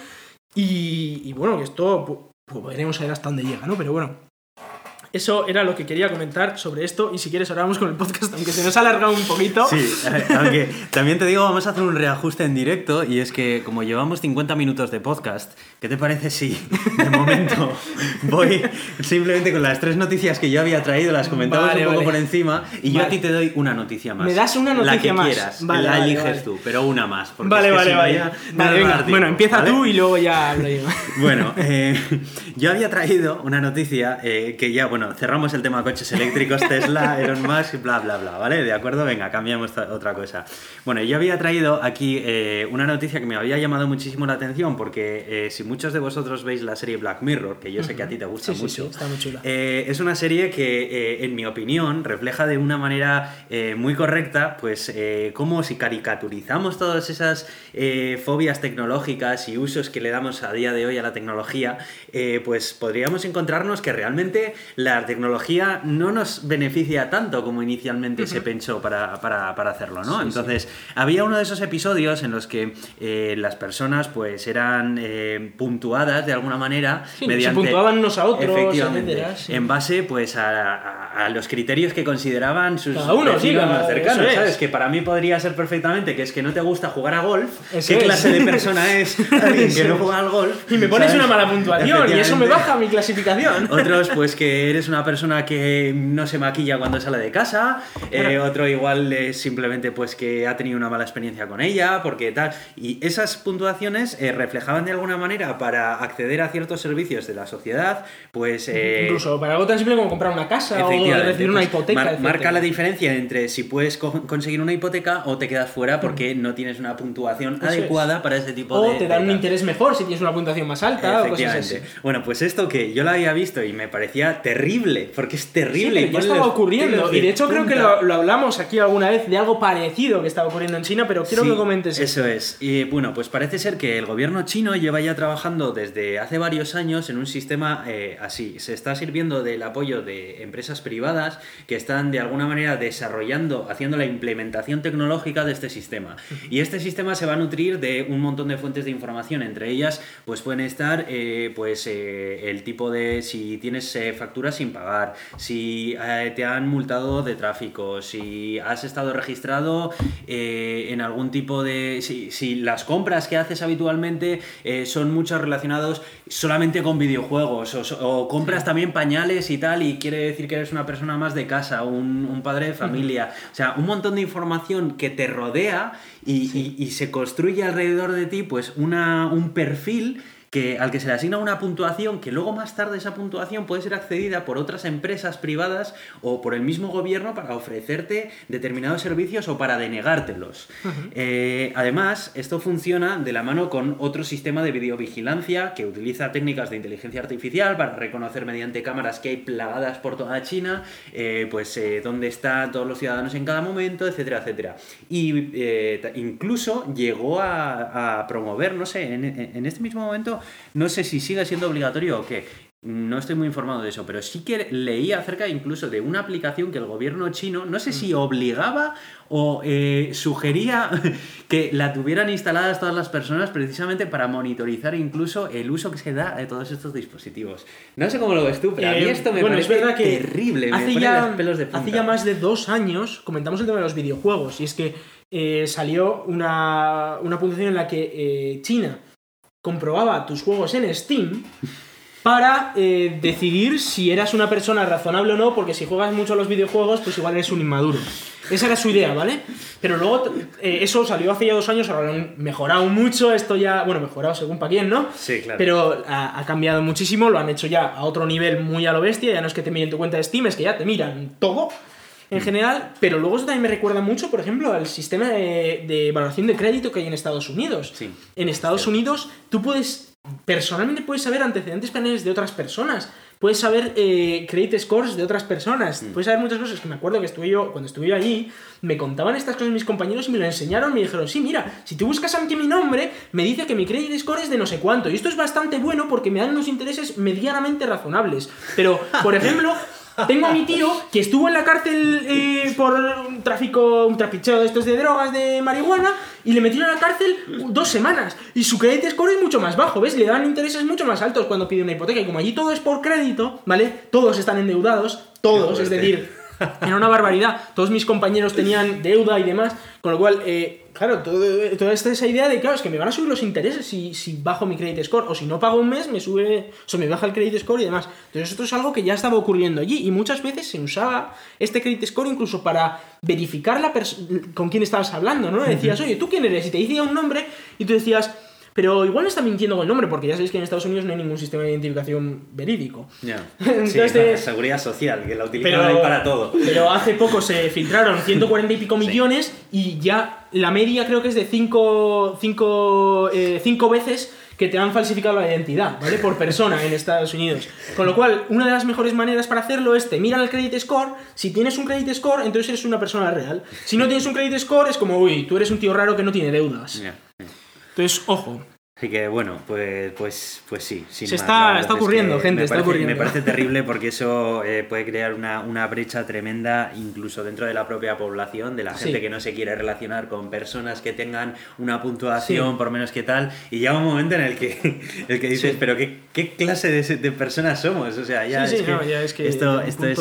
S2: Y, y bueno, que esto pu- pues, veremos hasta dónde llega, ¿no? Pero bueno, eso era lo que quería comentar sobre esto. Y si quieres, ahora vamos con el podcast, aunque se nos ha alargado un poquito.
S1: Sí, aunque también te digo, vamos a hacer un reajuste en directo y es que como llevamos 50 minutos de podcast, ¿qué te parece si de momento voy simplemente con las tres noticias que yo había traído, las comentamos
S2: Vale,
S1: un poco
S2: vale.
S1: por encima y yo
S2: Vale.
S1: a ti te doy una noticia más?
S2: Me das una
S1: La
S2: noticia
S1: que
S2: más.
S1: quieras, la eliges tú, pero una más.
S2: Vale,
S1: es que
S2: vale,
S1: si
S2: vale.
S1: no
S2: venga. Bueno, empieza tú y luego ya hablo yo.
S1: Bueno, eh, yo había traído una noticia eh, que ya, bueno, cerramos el tema coches eléctricos, Tesla, Elon Musk, bla, bla, bla, ¿vale? De acuerdo, venga, cambiamos otra cosa. Bueno, yo había traído aquí eh, una noticia que me había llamado muchísimo la atención porque eh, si muchos de vosotros veis la serie Black Mirror, que yo sé que a ti te gusta
S2: Sí,
S1: mucho,
S2: sí, está muy chula.
S1: eh, es una serie que, en mi opinión, refleja de una manera muy correcta, pues, cómo si caricaturizamos todas esas fobias tecnológicas y usos que le damos a día de hoy a la tecnología, pues podríamos encontrarnos que realmente la tecnología no nos beneficia tanto como inicialmente se pensó para, para- para hacerlo, ¿no?
S2: Sí,
S1: Entonces, había uno de esos episodios en los que eh, las personas, pues, eran eh, puntuadas de alguna manera
S2: Sí, se
S1: mediante...
S2: puntuaban unos a otros,
S1: Efectivamente,
S2: etcétera, sí.
S1: en base pues a, a- a los criterios que consideraban sus
S2: Cada uno, sí,
S1: más cercanos,
S2: es.
S1: ¿sabes? Que para mí podría ser perfectamente que es que no te gusta jugar a golf,
S2: Eso
S1: qué
S2: es.
S1: clase de persona es alguien que no juega al golf.
S2: Y me pones
S1: ¿sabes?
S2: una mala puntuación y eso me baja mi clasificación.
S1: Otros, pues que eres una persona que no se maquilla cuando sale de casa. Eh, otro igual es simplemente pues que ha tenido una mala experiencia con ella, porque tal. Y esas puntuaciones eh, reflejaban de alguna manera para acceder a ciertos servicios de la sociedad, pues... eh,
S2: Incluso para algo tan simple como comprar una casa o recibir una
S1: pues,
S2: hipoteca.
S1: mar- marca la diferencia entre si puedes co- conseguir una hipoteca o te quedas fuera porque no tienes una puntuación
S2: Eso
S1: adecuada para ese tipo
S2: O
S1: de.
S2: te dan
S1: de
S2: un interés mejor si tienes una puntuación más alta o cosas así.
S1: Efectivamente. Bueno, pues esto que yo lo había visto y me parecía terrible, porque es
S2: Sí,
S1: terrible.
S2: pero
S1: y
S2: ya estaba
S1: los
S2: ocurriendo. Y de hecho creo que lo, lo hablamos aquí alguna vez de algo parecido que estaba ocurriendo en China, pero quiero
S1: Sí,
S2: que comentes
S1: Eso es. Y bueno, pues parece ser que el gobierno chino lleva ya trabajando desde hace varios años en un sistema eh, así. Se está sirviendo del apoyo de empresas privadas que están de alguna manera desarrollando, haciendo la implementación tecnológica de este sistema. Y este sistema se va a nutrir de un montón de fuentes de información. Entre ellas, pues pueden estar eh, pues eh, el tipo de si tienes facturas sin pagar, si eh, te han multado de tráfico, si has estado registrado eh, en algún tipo de... Si, si las compras que haces habitualmente eh, son muchas relacionados solamente con videojuegos o, compras también pañales y tal y quiere decir que eres una persona más de casa, un, un padre de familia. O sea, un montón de información que te rodea y, y- y se construye alrededor de ti pues una, un perfil que, al que se le asigna una puntuación que luego más tarde esa puntuación puede ser accedida por otras empresas privadas o por el mismo gobierno para ofrecerte determinados servicios o para denegártelos. Eh, además, esto funciona de la mano con otro sistema de videovigilancia que utiliza técnicas de inteligencia artificial para reconocer mediante cámaras que hay plagadas por toda China, eh, pues eh, dónde están todos los ciudadanos en cada momento, etcétera, etcétera. Y incluso llegó a, a promover, no sé, en, en este mismo momento, no sé si sigue siendo obligatorio o qué, no estoy muy informado de eso, pero sí que leí acerca incluso de una aplicación que el gobierno chino, no sé si obligaba o eh, sugería que la tuvieran instaladas todas las personas precisamente para monitorizar incluso el uso que se da de todos estos dispositivos. No sé cómo lo ves tú, pero a mí
S2: Eh,
S1: esto me
S2: bueno,
S1: parece
S2: es verdad que
S1: terrible,
S2: hace ya,
S1: los pelos de punta.
S2: hace ya más de dos años comentamos el tema de los videojuegos y es que eh, salió una, una puntuación en la que China comprobaba tus juegos en Steam para eh, decidir si eras una persona razonable o no, porque si juegas mucho a los videojuegos, pues igual eres un inmaduro. Esa era su idea, ¿vale? Pero luego eh, eso salió hace ya dos años, ahora lo han mejorado mucho, esto ya, bueno, mejorado según para quién, ¿no?
S1: Sí, claro.
S2: Pero ha, ha cambiado muchísimo, lo han hecho ya a otro nivel muy a lo bestia, ya no es que te miren tu cuenta de Steam, es que ya te miran todo en general, pero luego eso también me recuerda mucho, por ejemplo, al sistema de, de valoración de crédito que hay en Estados Unidos.
S1: Sí,
S2: En Estados. Unidos tú puedes, personalmente puedes saber antecedentes penales de otras personas, puedes saber eh, credit scores de otras personas, puedes saber muchas cosas que me acuerdo que estuve yo, cuando estuve yo allí, me contaban estas cosas mis compañeros y me lo enseñaron, me dijeron, sí, mira, si tú buscas aquí mi nombre, me dice que mi credit score es de no sé cuánto, y esto es bastante bueno porque me dan unos intereses medianamente razonables, pero, por ejemplo... Tengo a mi tío que estuvo en la cárcel eh, por un tráfico, un trapicheo de estos de drogas, de marihuana, y le metieron a la cárcel dos semanas. Y su credit score es mucho más bajo, ¿ves? Le dan intereses mucho más altos cuando pide una hipoteca. Y como allí todo es por crédito, ¿vale? Todos están endeudados, todos, es decir, era una barbaridad. Todos mis compañeros tenían deuda y demás, con lo cual, eh, claro, todo, toda esta esa idea de, claro, es que me van a subir los intereses si, si bajo mi credit score, o si no pago un mes, me sube, o sea, me baja el credit score y demás. Entonces, esto es algo que ya estaba ocurriendo allí, y muchas veces se usaba este credit score incluso para verificar la con quién estabas hablando, ¿no? Le decías, oye, ¿tú quién eres? Y te decía un nombre, y tú decías, pero igual está mintiendo con el nombre, porque ya sabéis que en Estados Unidos no hay ningún sistema de identificación verídico.
S1: Ya.
S2: Entonces,
S1: sí, la seguridad social, que la utilizan ahí para todo.
S2: pero hace poco se filtraron 140 y pico millones y ya la media creo que es de 5 cinco, eh, cinco veces que te han falsificado la identidad, ¿vale? Por persona en Estados Unidos. Con lo cual, una de las mejores maneras para hacerlo es te miran el credit score. Si tienes un credit score, entonces eres una persona real. Si no tienes un credit score, es como, uy, tú eres un tío raro que no tiene deudas.
S1: Ya.
S2: Entonces, ojo.
S1: Así que bueno, pues, pues, pues sí. sin
S2: Se
S1: más.
S2: está-
S1: es que
S2: ocurriendo, gente,
S1: me
S2: está
S1: parece,
S2: ocurriendo.
S1: Me parece terrible porque eso eh, puede crear una, una brecha tremenda incluso dentro de la propia población, de la
S2: Sí.
S1: gente que no se quiere relacionar con personas que tengan una puntuación
S2: Sí.
S1: por menos que tal. Y llega un momento en el que, el que dices,
S2: Sí.
S1: pero ¿qué, qué clase de, de personas somos? O sea, ya, es, que
S2: no, ya es que
S1: esto, esto es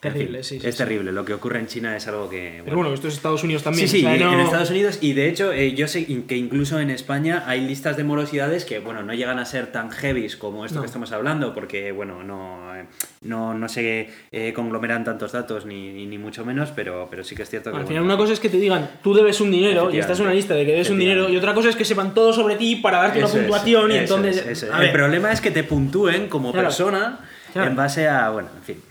S2: punto
S1: en fin,
S2: terrible, sí, sí,
S1: es
S2: sí.
S1: terrible. Lo que ocurre en China es algo que...
S2: Pero bueno, esto es Estados Unidos también.
S1: Sí, sí,
S2: o sea,
S1: y-
S2: no-
S1: en Estados Unidos y de hecho eh, yo sé que incluso en España hay listas de morosidades que bueno no llegan a ser tan heavies como esto
S2: No.
S1: que estamos hablando porque bueno no eh, no, no se eh, conglomeran tantos datos ni, ni, mucho menos pero, pero sí que es cierto que
S2: Al
S1: bueno,
S2: final una cosa es que te digan, tú debes un dinero y estás en una lista de que debes un dinero y otra cosa es que sepan todo sobre ti para darte una
S1: Eso es,
S2: puntuación y
S1: eso
S2: entonces...
S1: es, eso es. el problema es que te puntúen como
S2: Claro.
S1: persona
S2: Claro.
S1: en base a bueno en fin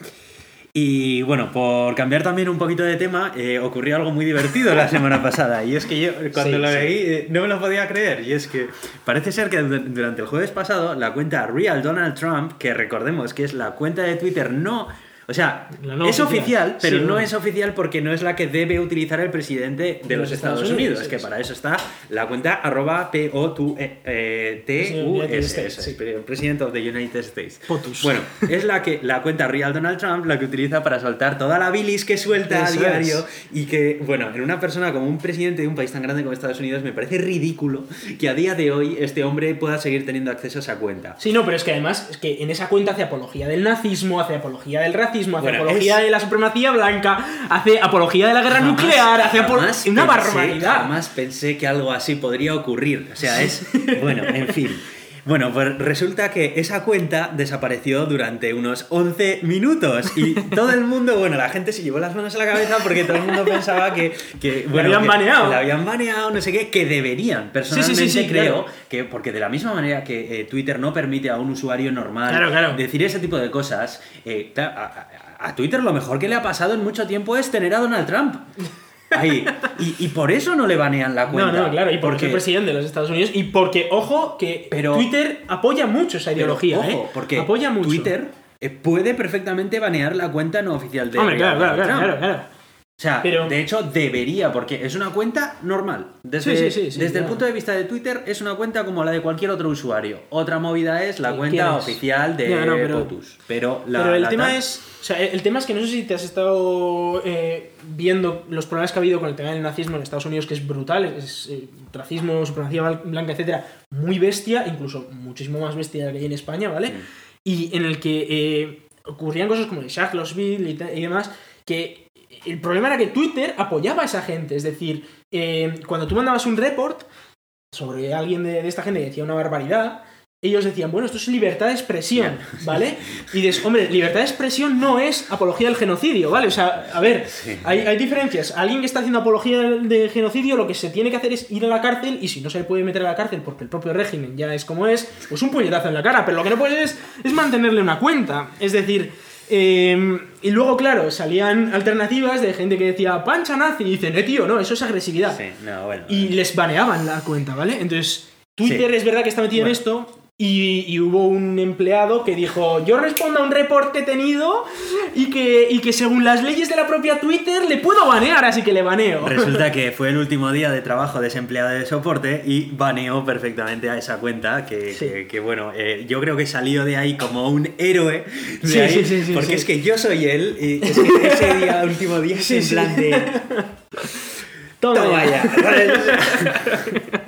S1: y bueno, por cambiar también un poquito de tema, eh, ocurrió algo muy divertido la semana pasada. Y es que yo, cuando
S2: Sí,
S1: lo
S2: sí.
S1: leí, eh, no me lo podía creer. Y es que parece ser que du- durante el jueves pasado, la cuenta Real Donald Trump, que recordemos que es la cuenta de Twitter no. O sea, es
S2: oficial.
S1: oficial, pero
S2: Sí,
S1: no es oficial porque no es la que debe utilizar el presidente de los Estados, Unidos, que para eso está la cuenta arroba
S2: United States, sí.
S1: President of the United States.
S2: POTUS.
S1: Bueno, es la que la cuenta Real Donald Trump la que utiliza para soltar toda la bilis que suelta
S2: Eso
S1: a diario
S2: es.
S1: y que, bueno, en una persona como un presidente de un país tan grande como Estados Unidos me parece ridículo que a día de hoy este hombre pueda seguir teniendo acceso a esa cuenta.
S2: Sí, no, pero es que además es que en esa cuenta hace apología del nazismo, hace apología del racismo, hace
S1: Bueno,
S2: apología
S1: es-
S2: de la supremacía blanca, hace apología de la guerra
S1: Jamás-
S2: nuclear, hace apología... Una
S1: pensé-
S2: barbaridad.
S1: Jamás pensé que algo así podría ocurrir. O sea, es. Bueno, en fin. Bueno, pues resulta que esa cuenta desapareció durante unos 11 minutos y todo el mundo, bueno, la gente se llevó las manos a la cabeza porque todo el mundo pensaba que, que bueno,
S2: habían
S1: que-
S2: baneado.
S1: la habían baneado, no sé qué, que deberían. Personalmente
S2: sí,
S1: creo
S2: claro.
S1: que, porque de la misma manera que eh, Twitter no permite a un usuario normal
S2: Claro, claro.
S1: decir ese tipo de cosas, eh, claro, a, a- a Twitter lo mejor que le ha pasado en mucho tiempo es tener a Donald Trump. Ahí. Y, y por eso no le banean la
S2: No,
S1: cuenta.
S2: no, claro, y porque es el presidente de los Estados Unidos y porque, ojo, que
S1: Pero-
S2: Twitter apoya mucho esa
S1: Pero,
S2: ideología,
S1: ojo,
S2: ¿eh?
S1: porque
S2: apoya mucho.
S1: Twitter eh, puede perfectamente banear la cuenta no oficial de
S2: Hombre, claro, claro, claro, claro, claro.
S1: O sea,
S2: Pero-
S1: de hecho debería, porque es una cuenta normal. Desde,
S2: Sí, sí, sí,
S1: desde el punto de vista de Twitter es una cuenta como la de cualquier otro usuario. Otra movida es la
S2: ¿Y
S1: cuenta oficial de
S2: no, pero-
S1: POTUS. Pero, la,
S2: Pero el
S1: la
S2: tema es. O sea, el tema es que no sé si te has estado eh, viendo los problemas que ha habido con el tema del nazismo en Estados Unidos, que es brutal, es eh, racismo, supremacía blan- blanca, etcétera, muy bestia, incluso muchísimo más bestia que hay en España, ¿vale?
S1: Mm.
S2: Y en el que eh, ocurrían cosas como el Charlottesville y, y demás, que el problema era que Twitter apoyaba a esa gente, es decir, eh, cuando tú mandabas un report sobre alguien de, de esta gente que decía una barbaridad, ellos decían, bueno, esto es libertad de expresión, ¿vale? Y dices, hombre, libertad de expresión no es apología del genocidio, ¿vale? O sea, a ver,
S1: Sí.
S2: hay, hay diferencias. Alguien que está haciendo apología del, genocidio lo que se tiene que hacer es ir a la cárcel y si no se le puede meter a la cárcel porque el propio régimen ya es como es, pues un puñetazo en la cara. Pero lo que no puedes es, es mantenerle una cuenta. Es decir, eh, y luego, claro, salían alternativas de gente que decía pancha nazi y dicen, eh, tío, no, eso es agresividad.
S1: Sí, no, bueno.
S2: Y les baneaban la cuenta, ¿vale? Entonces, Twitter
S1: Sí.
S2: es verdad que está metido
S1: Bueno.
S2: en esto. Y, y hubo un empleado que dijo, yo respondo a un report que he tenido y que, y que según las leyes de la propia Twitter le puedo banear, así que le baneo.
S1: Resulta que fue el último día de trabajo de ese empleado de soporte y baneó perfectamente a esa cuenta que,
S2: Sí.
S1: que- que, bueno, eh, yo creo que salió de ahí como un héroe de
S2: Sí,
S1: ahí,
S2: sí, sí, sí,
S1: porque es que yo soy él y es que ese día, último día, es en plan de...
S2: Toma
S1: Toma
S2: ya.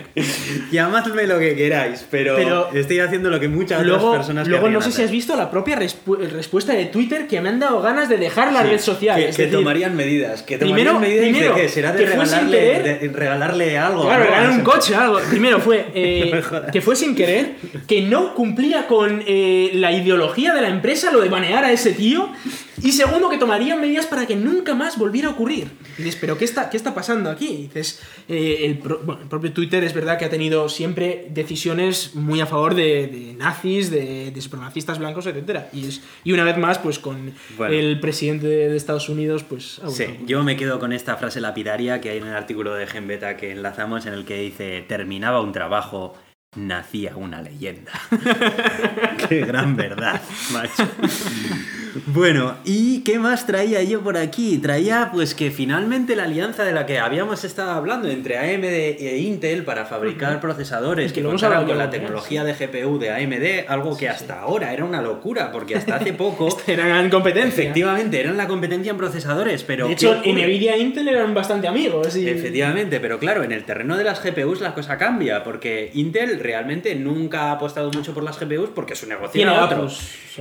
S1: Llamadme lo que queráis, pero,
S2: Pero-
S1: estoy haciendo lo que muchas
S2: Luego,
S1: otras personas
S2: luego no sé si has visto la propia respu- respuesta de Twitter que me han dado ganas de dejar la
S1: Sí,
S2: red social.
S1: Que,
S2: es
S1: que
S2: decir,
S1: tomarían medidas. Que
S2: primero-
S1: tomarían medidas
S2: primero,
S1: de qué? Será de
S2: que fue sin
S1: regalarle, de regalarle algo.
S2: Claro, regalar un coche algo. Primero fue eh,
S1: No
S2: que fue sin querer, que no cumplía con eh, la ideología de la empresa, lo de banear a ese tío. Y segundo, que tomarían medidas para que nunca más volviera a ocurrir. Y dices, ¿pero qué está, qué está pasando aquí? Y dices, eh, el, pro- bueno, el propio Twitter es verdad que ha tenido siempre decisiones muy a favor de, de nazis, de, de supremacistas blancos, etc. Y, es, y una vez más, pues con
S1: Bueno.
S2: el presidente de, de Estados Unidos, pues...
S1: Sí, yo me quedo con esta frase lapidaria que hay en el artículo de Gen Beta que enlazamos en el que dice terminaba un trabajo, nacía una leyenda. Qué gran verdad, macho. Bueno, ¿y qué más traía yo por aquí? Traía pues que finalmente la alianza de la que habíamos estado hablando entre AMD e Intel para fabricar procesadores
S2: Y que
S1: que contaran con la tecnología de GPU de AMD, algo que hasta ahora era una locura, porque hasta hace poco
S2: Eran competencia.
S1: efectivamente eran la competencia en procesadores, pero
S2: De
S1: ¿qué
S2: hecho,
S1: ocurre?
S2: Nvidia e Intel eran bastante amigos. Y...
S1: Efectivamente, pero claro, en el terreno de las GPUs la cosa cambia, porque Intel realmente nunca ha apostado mucho por las GPUs porque su negocio era otro.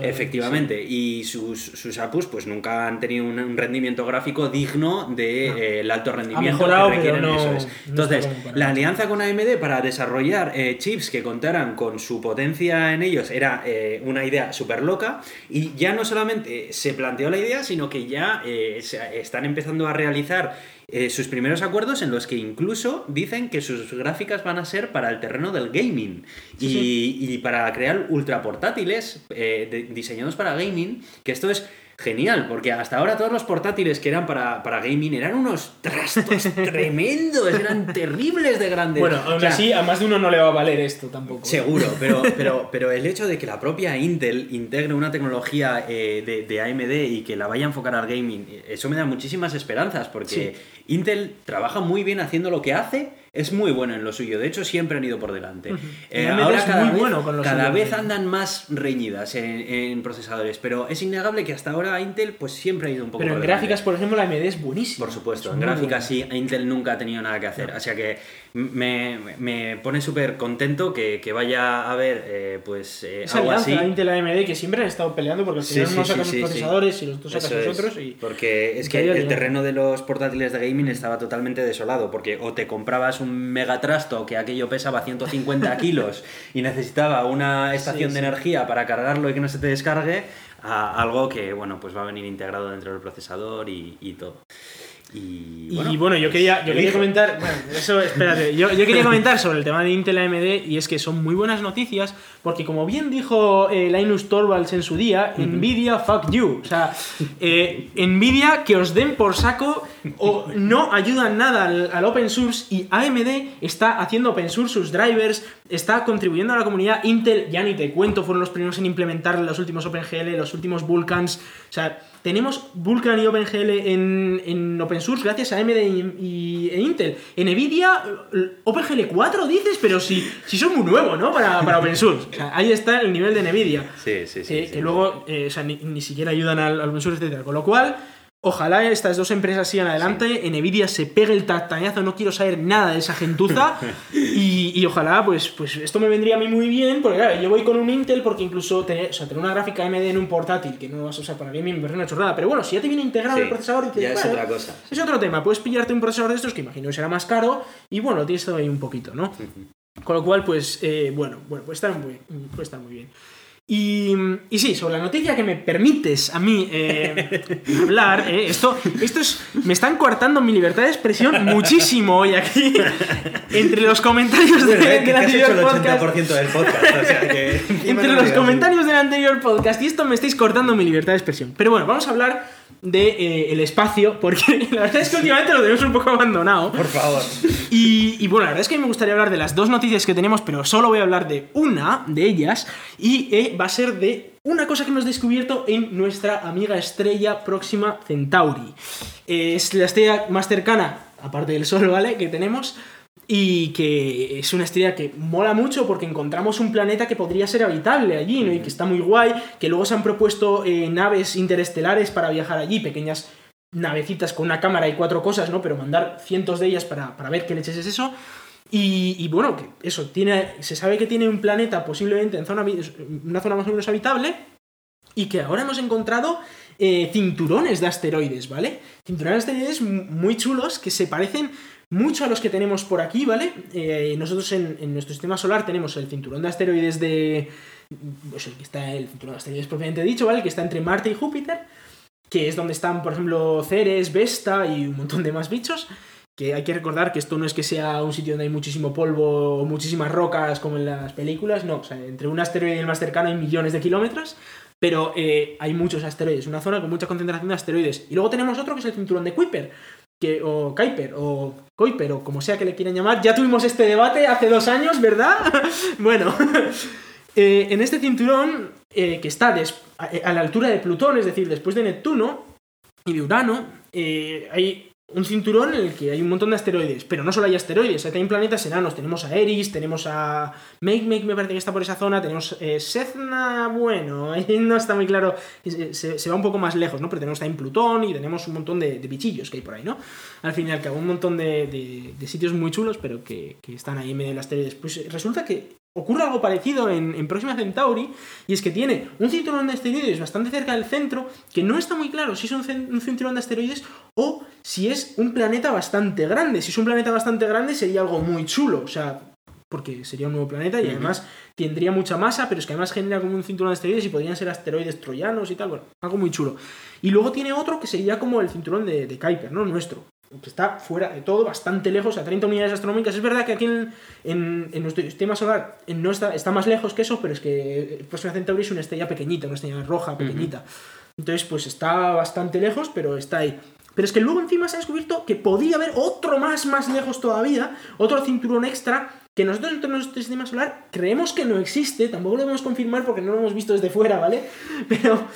S1: Efectivamente, y sus, sus APUs pues nunca han tenido un, un rendimiento gráfico digno del el alto rendimiento
S2: mejorado,
S1: que
S2: pero
S1: requieren.
S2: no-
S1: eso es. Entonces, la alianza con AMD para desarrollar eh, chips que contaran con su potencia en ellos era eh, una idea súper loca y ya no solamente se planteó la idea, sino que ya eh, se- están empezando a realizar eh, sus primeros acuerdos en los que incluso dicen que sus gráficas van a ser para el terreno del gaming. Y, y para crear ultra portátiles eh, de- diseñados para gaming, que esto es genial, porque hasta ahora todos los portátiles que eran para, para gaming eran unos trastos tremendos, eran terribles de grandes.
S2: Bueno, aún
S1: O sea,
S2: así, a más de uno no le va a valer esto tampoco.
S1: Seguro, pero, pero, pero el hecho de que la propia Intel integre una tecnología eh, de, de AMD y que la vaya a enfocar al gaming, eso me da muchísimas esperanzas, porque Intel trabaja muy bien haciendo lo que hace, es muy bueno en lo suyo, de hecho siempre han ido por delante. Eh, ahora
S2: es
S1: cada,
S2: muy
S1: vez,
S2: bueno con lo
S1: cada vez andan más reñidas en, en procesadores, pero es innegable que hasta ahora Intel pues siempre ha ido un poco
S2: Pero en
S1: delante.
S2: gráficas, por ejemplo, la AMD es buenísima.
S1: Por supuesto,
S2: Es
S1: en gráficas
S2: buena.
S1: sí, Intel nunca ha tenido nada que hacer. O sea que me, me pone súper contento que, que vaya a haber eh, pues eh,
S2: Esa
S1: algo
S2: alianza
S1: así.
S2: Intel AMD que siempre han estado peleando porque al
S1: Sí,
S2: final
S1: sí, sí.
S2: procesadores y los otros sacas
S1: Eso es,
S2: nosotros y...
S1: Porque es que el terreno de los portátiles de gaming estaba totalmente desolado, porque o te comprabas un megatrasto que aquello pesaba 150 kilos y necesitaba una estación de energía para cargarlo y que no se te descargue, a algo que bueno pues va a venir integrado dentro del procesador y, y todo. Y
S2: Y bueno, yo quería, yo quería comentar, bueno, eso, espérate, yo, yo, quería comentar sobre el tema de Intel AMD y es que son muy buenas noticias porque como bien dijo eh, Linus Torvalds en su día, Nvidia fuck you, o sea, eh, Nvidia que os den por saco o no ayudan nada al, al, open source y AMD está haciendo open source sus drivers, está contribuyendo a la comunidad, Intel ya ni te cuento, fueron los primeros en implementar los últimos OpenGL, los últimos Vulkans, o sea, tenemos Vulkan y OpenGL en, en open source gracias a AMD y, e Intel. En Nvidia, OpenGL 4 dices, pero si, si son muy nuevos, ¿no? Para, para open source. O sea, ahí está el nivel de Nvidia.
S1: Sí, sí, sí.
S2: Eh, que luego, eh, o sea, ni, ni, siquiera ayudan al, al open source, etc. Con lo cual, Ojalá estas dos empresas sigan adelante, sí. Nvidia se pegue el tactañazo, no quiero saber nada de esa gentuza y, y, ojalá pues, pues esto me vendría a mí muy bien, porque claro, yo voy con un Intel porque incluso tener, o sea, tener una gráfica AMD en un portátil que no vas a usar para mí me parece una chorrada, pero bueno, si ya te viene integrado
S1: Sí,
S2: el procesador y te
S1: ya es otra cosa.
S2: es otro tema, puedes pillarte un procesador de estos que imagino que será más caro y bueno, tienes todo ahí un poquito, ¿no? Con lo cual, pues, eh, bueno, bueno, puede estar muy, puede estar muy bien. Y, y, sí, sobre la noticia que me permites a mí eh, hablar, eh, esto, esto es. Me están coartando mi libertad de expresión muchísimo hoy aquí. Entre los comentarios de,
S1: Bueno, eh,
S2: del
S1: has
S2: anterior
S1: hecho el
S2: podcast.
S1: 80% del podcast. O sea que. encima
S2: Entre los comentarios del anterior podcast y esto me estáis cortando mi libertad de expresión. Pero bueno, vamos a hablar de eh, el espacio, porque la verdad es que últimamente lo tenemos un poco abandonado.
S1: Por favor.
S2: Y, y, bueno, la verdad es que me gustaría hablar de las dos noticias que tenemos, pero solo voy a hablar de una de ellas y eh, va a ser de una cosa que hemos descubierto en nuestra amiga estrella próxima Centauri. Eh, es la estrella más cercana, aparte del Sol, ¿vale? Que tenemos. Y que es una estrella que mola mucho porque encontramos un planeta que podría ser habitable allí, ¿no? Y que está muy guay, que luego se han propuesto eh, naves interestelares para viajar allí, pequeñas navecitas con una cámara y cuatro cosas, ¿no? Pero mandar cientos de ellas para, para ver qué leches es eso. Y, y, bueno, que eso, tiene, se sabe que tiene un planeta posiblemente en zona, una zona más o menos habitable y que ahora hemos encontrado eh, cinturones de asteroides, ¿vale? Cinturones de asteroides muy chulos que se parecen mucho a los que tenemos por aquí, ¿vale? Eh, nosotros en, nuestro sistema solar tenemos el cinturón de asteroides de... Pues el que está el cinturón de asteroides propiamente dicho, ¿vale? Que está entre Marte y Júpiter que es donde están, por ejemplo, Ceres, Vesta y un montón de más bichos. Que hay que recordar que esto no es que sea un sitio donde hay muchísimo polvo o muchísimas rocas como en las películas, no, o sea, entre un asteroide y el más cercano hay millones de kilómetros, pero eh, hay muchos asteroides, una zona con mucha concentración de asteroides. Y luego tenemos otro que es el cinturón de Kuiper, que, o Kuiper, o Kuiper, o como sea que le quieran llamar. Ya tuvimos este debate hace dos años, ¿verdad? bueno, eh, en este cinturón, eh, que está a, la altura de Plutón, es decir, después de Neptuno y de Urano, eh, hay un cinturón en el que hay un montón de asteroides, pero no solo hay asteroides, hay también planetas enanos. Tenemos a Eris, tenemos a Makemake, me parece que está por esa zona, tenemos eh, Sethna, bueno, no está muy claro, se, se, va un poco más lejos, ¿no? Pero tenemos también Plutón y tenemos un montón de, bichillos que hay por ahí, ¿no? Al fin y al cabo, un montón de, de, sitios muy chulos, pero que, que, están ahí en medio de los asteroides. Pues resulta que ocurre algo parecido en, en, Próxima Centauri, y es que tiene un cinturón de asteroides bastante cerca del centro, que no está muy claro si es un, un, cinturón de asteroides o si es un planeta bastante grande. Si es un planeta bastante grande sería algo muy chulo, o sea, porque sería un nuevo planeta y además tendría mucha masa, pero es que además genera como un cinturón de asteroides y podrían ser asteroides troyanos y tal, bueno, algo muy chulo. Y luego tiene otro que sería como el cinturón de, de Kuiper, ¿no? Nuestro, está fuera de todo, bastante lejos, a 30 unidades astronómicas. Es verdad que aquí en, en, en nuestro sistema solar no está, está, más lejos que eso, pero es que Próxima Centauri es una estrella pequeñita, una estrella roja pequeñita. Uh -huh. Entonces, pues está bastante lejos, pero está ahí. Pero es que luego encima se ha descubierto que podía haber otro más, más lejos todavía, otro cinturón extra, que nosotros en nuestro sistema solar creemos que no existe, tampoco lo podemos confirmar porque no lo hemos visto desde fuera, ¿vale? Pero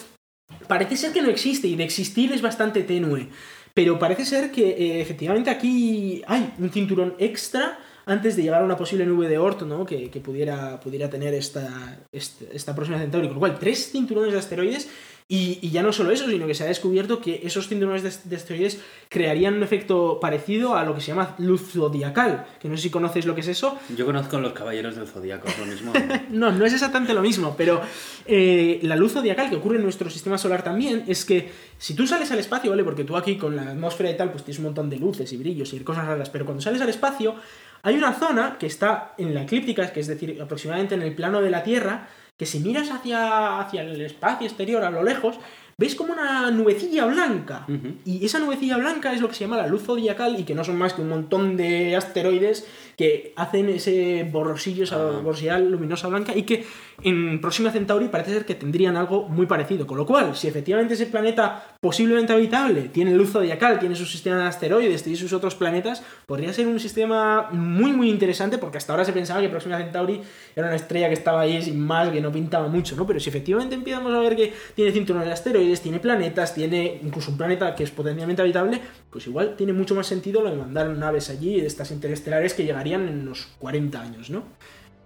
S2: parece ser que no existe y de existir es bastante tenue. Pero parece ser que eh, efectivamente aquí hay un cinturón extra antes de llegar a una posible nube de Oort, ¿no? Que, que pudiera, pudiera tener esta, esta, esta, próxima Centauri. Con lo cual, tres cinturones de asteroides. Y, y, ya no solo eso, sino que se ha descubierto que esos cinturones de, de, asteroides crearían un efecto parecido a lo que se llama luz zodiacal. Que no sé si conoces lo que es eso.
S1: Yo conozco los caballeros del zodiaco, es lo mismo.
S2: no, no es exactamente lo mismo, pero eh, la luz zodiacal que ocurre en nuestro sistema solar también es que si tú sales al espacio, ¿vale? Porque tú aquí con la atmósfera y tal, pues tienes un montón de luces y brillos y cosas raras, pero cuando sales al espacio hay una zona que está en la eclíptica, que es decir, aproximadamente en el plano de la Tierra, que si miras hacia, hacia el espacio exterior a lo lejos, ves como una nubecilla blanca. Y esa nubecilla blanca es lo que se llama la luz zodiacal y que no son más que un montón de asteroides que hacen ese borrosillo, esa
S1: Ah.
S2: borrosidad luminosa blanca y que en Próxima Centauri parece ser que tendrían algo muy parecido. Con lo cual, si efectivamente ese planeta posiblemente habitable tiene luz zodiacal, tiene su sistema de asteroides, tiene sus otros planetas, podría ser un sistema muy muy interesante porque hasta ahora se pensaba que Próxima Centauri era una estrella que estaba ahí sin más, que no pintaba mucho, ¿no? Pero si efectivamente empezamos a ver que tiene cinturones de asteroides, tiene planetas, tiene incluso un planeta que es potencialmente habitable, pues igual tiene mucho más sentido lo de mandar naves allí, estas interestelares que llegarían en unos 40 años, ¿no?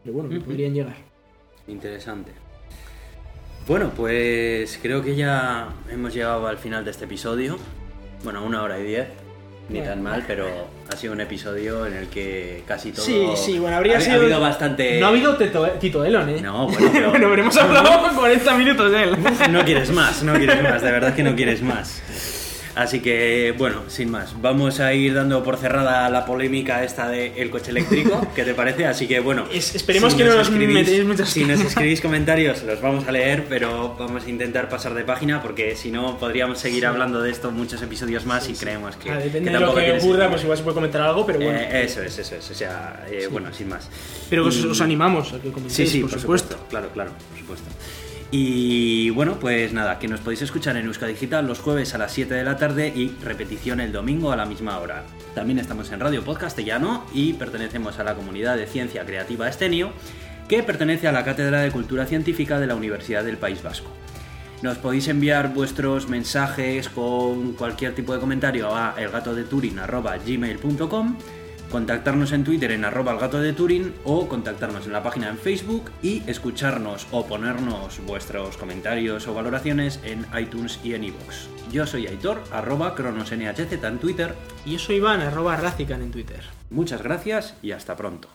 S2: Pero bueno, que podrían llegar.
S1: Interesante. Bueno, pues creo que ya hemos llegado al final de este episodio. Bueno, una hora y diez. Ni
S2: Bueno.
S1: tan mal, pero ha sido un episodio en el que casi todo.
S2: Sí, sí, bueno, habría
S1: ha,
S2: sido.
S1: Ha habido bastante.
S2: No ha habido Tito, Tito Delon, ¿eh?
S1: No, bueno, pero-
S2: bueno, pero hemos hablado 40 minutos de él.
S1: No quieres más, no quieres más, de verdad que no quieres más. Así que, bueno, sin más, vamos a ir dando por cerrada la polémica esta del coche eléctrico, ¿qué te parece? Así que, bueno,
S2: Es- esperemos que no nos metéis muchas-
S1: Si nos escribís comentarios, los vamos a leer, pero vamos a intentar pasar de página porque si no podríamos seguir hablando de esto muchos episodios más y creemos que,
S2: Ah,
S1: que
S2: depende de lo que ocurra, pues igual se puede comentar algo, pero bueno.
S1: Eh, eso es, eso es, o sea, eh, bueno, sin más.
S2: pero os, os animamos a que
S1: Sí,
S2: comentéis,
S1: sí,
S2: por, supuesto.
S1: Claro, claro, por supuesto. Y bueno, pues nada, que nos podéis escuchar en Euska Digital los jueves a las 7 de la tarde y repetición el domingo a la misma hora. También estamos en Radio Podcastellano y pertenecemos a la comunidad de Ciencia Creativa Estenio, que pertenece a la Cátedra de Cultura Científica de la Universidad del País Vasco. Nos podéis enviar vuestros mensajes con cualquier tipo de comentario a elgatodeturin.gmail.com contactarnos en Twitter en arroba el gato de Turing o contactarnos en la página en Facebook y escucharnos o ponernos vuestros comentarios o valoraciones en iTunes y en iVoox. Yo soy Aitor, arroba cronosnhz en Twitter.
S2: Y yo soy Iván, arroba Razican en Twitter.
S1: Muchas gracias y hasta pronto.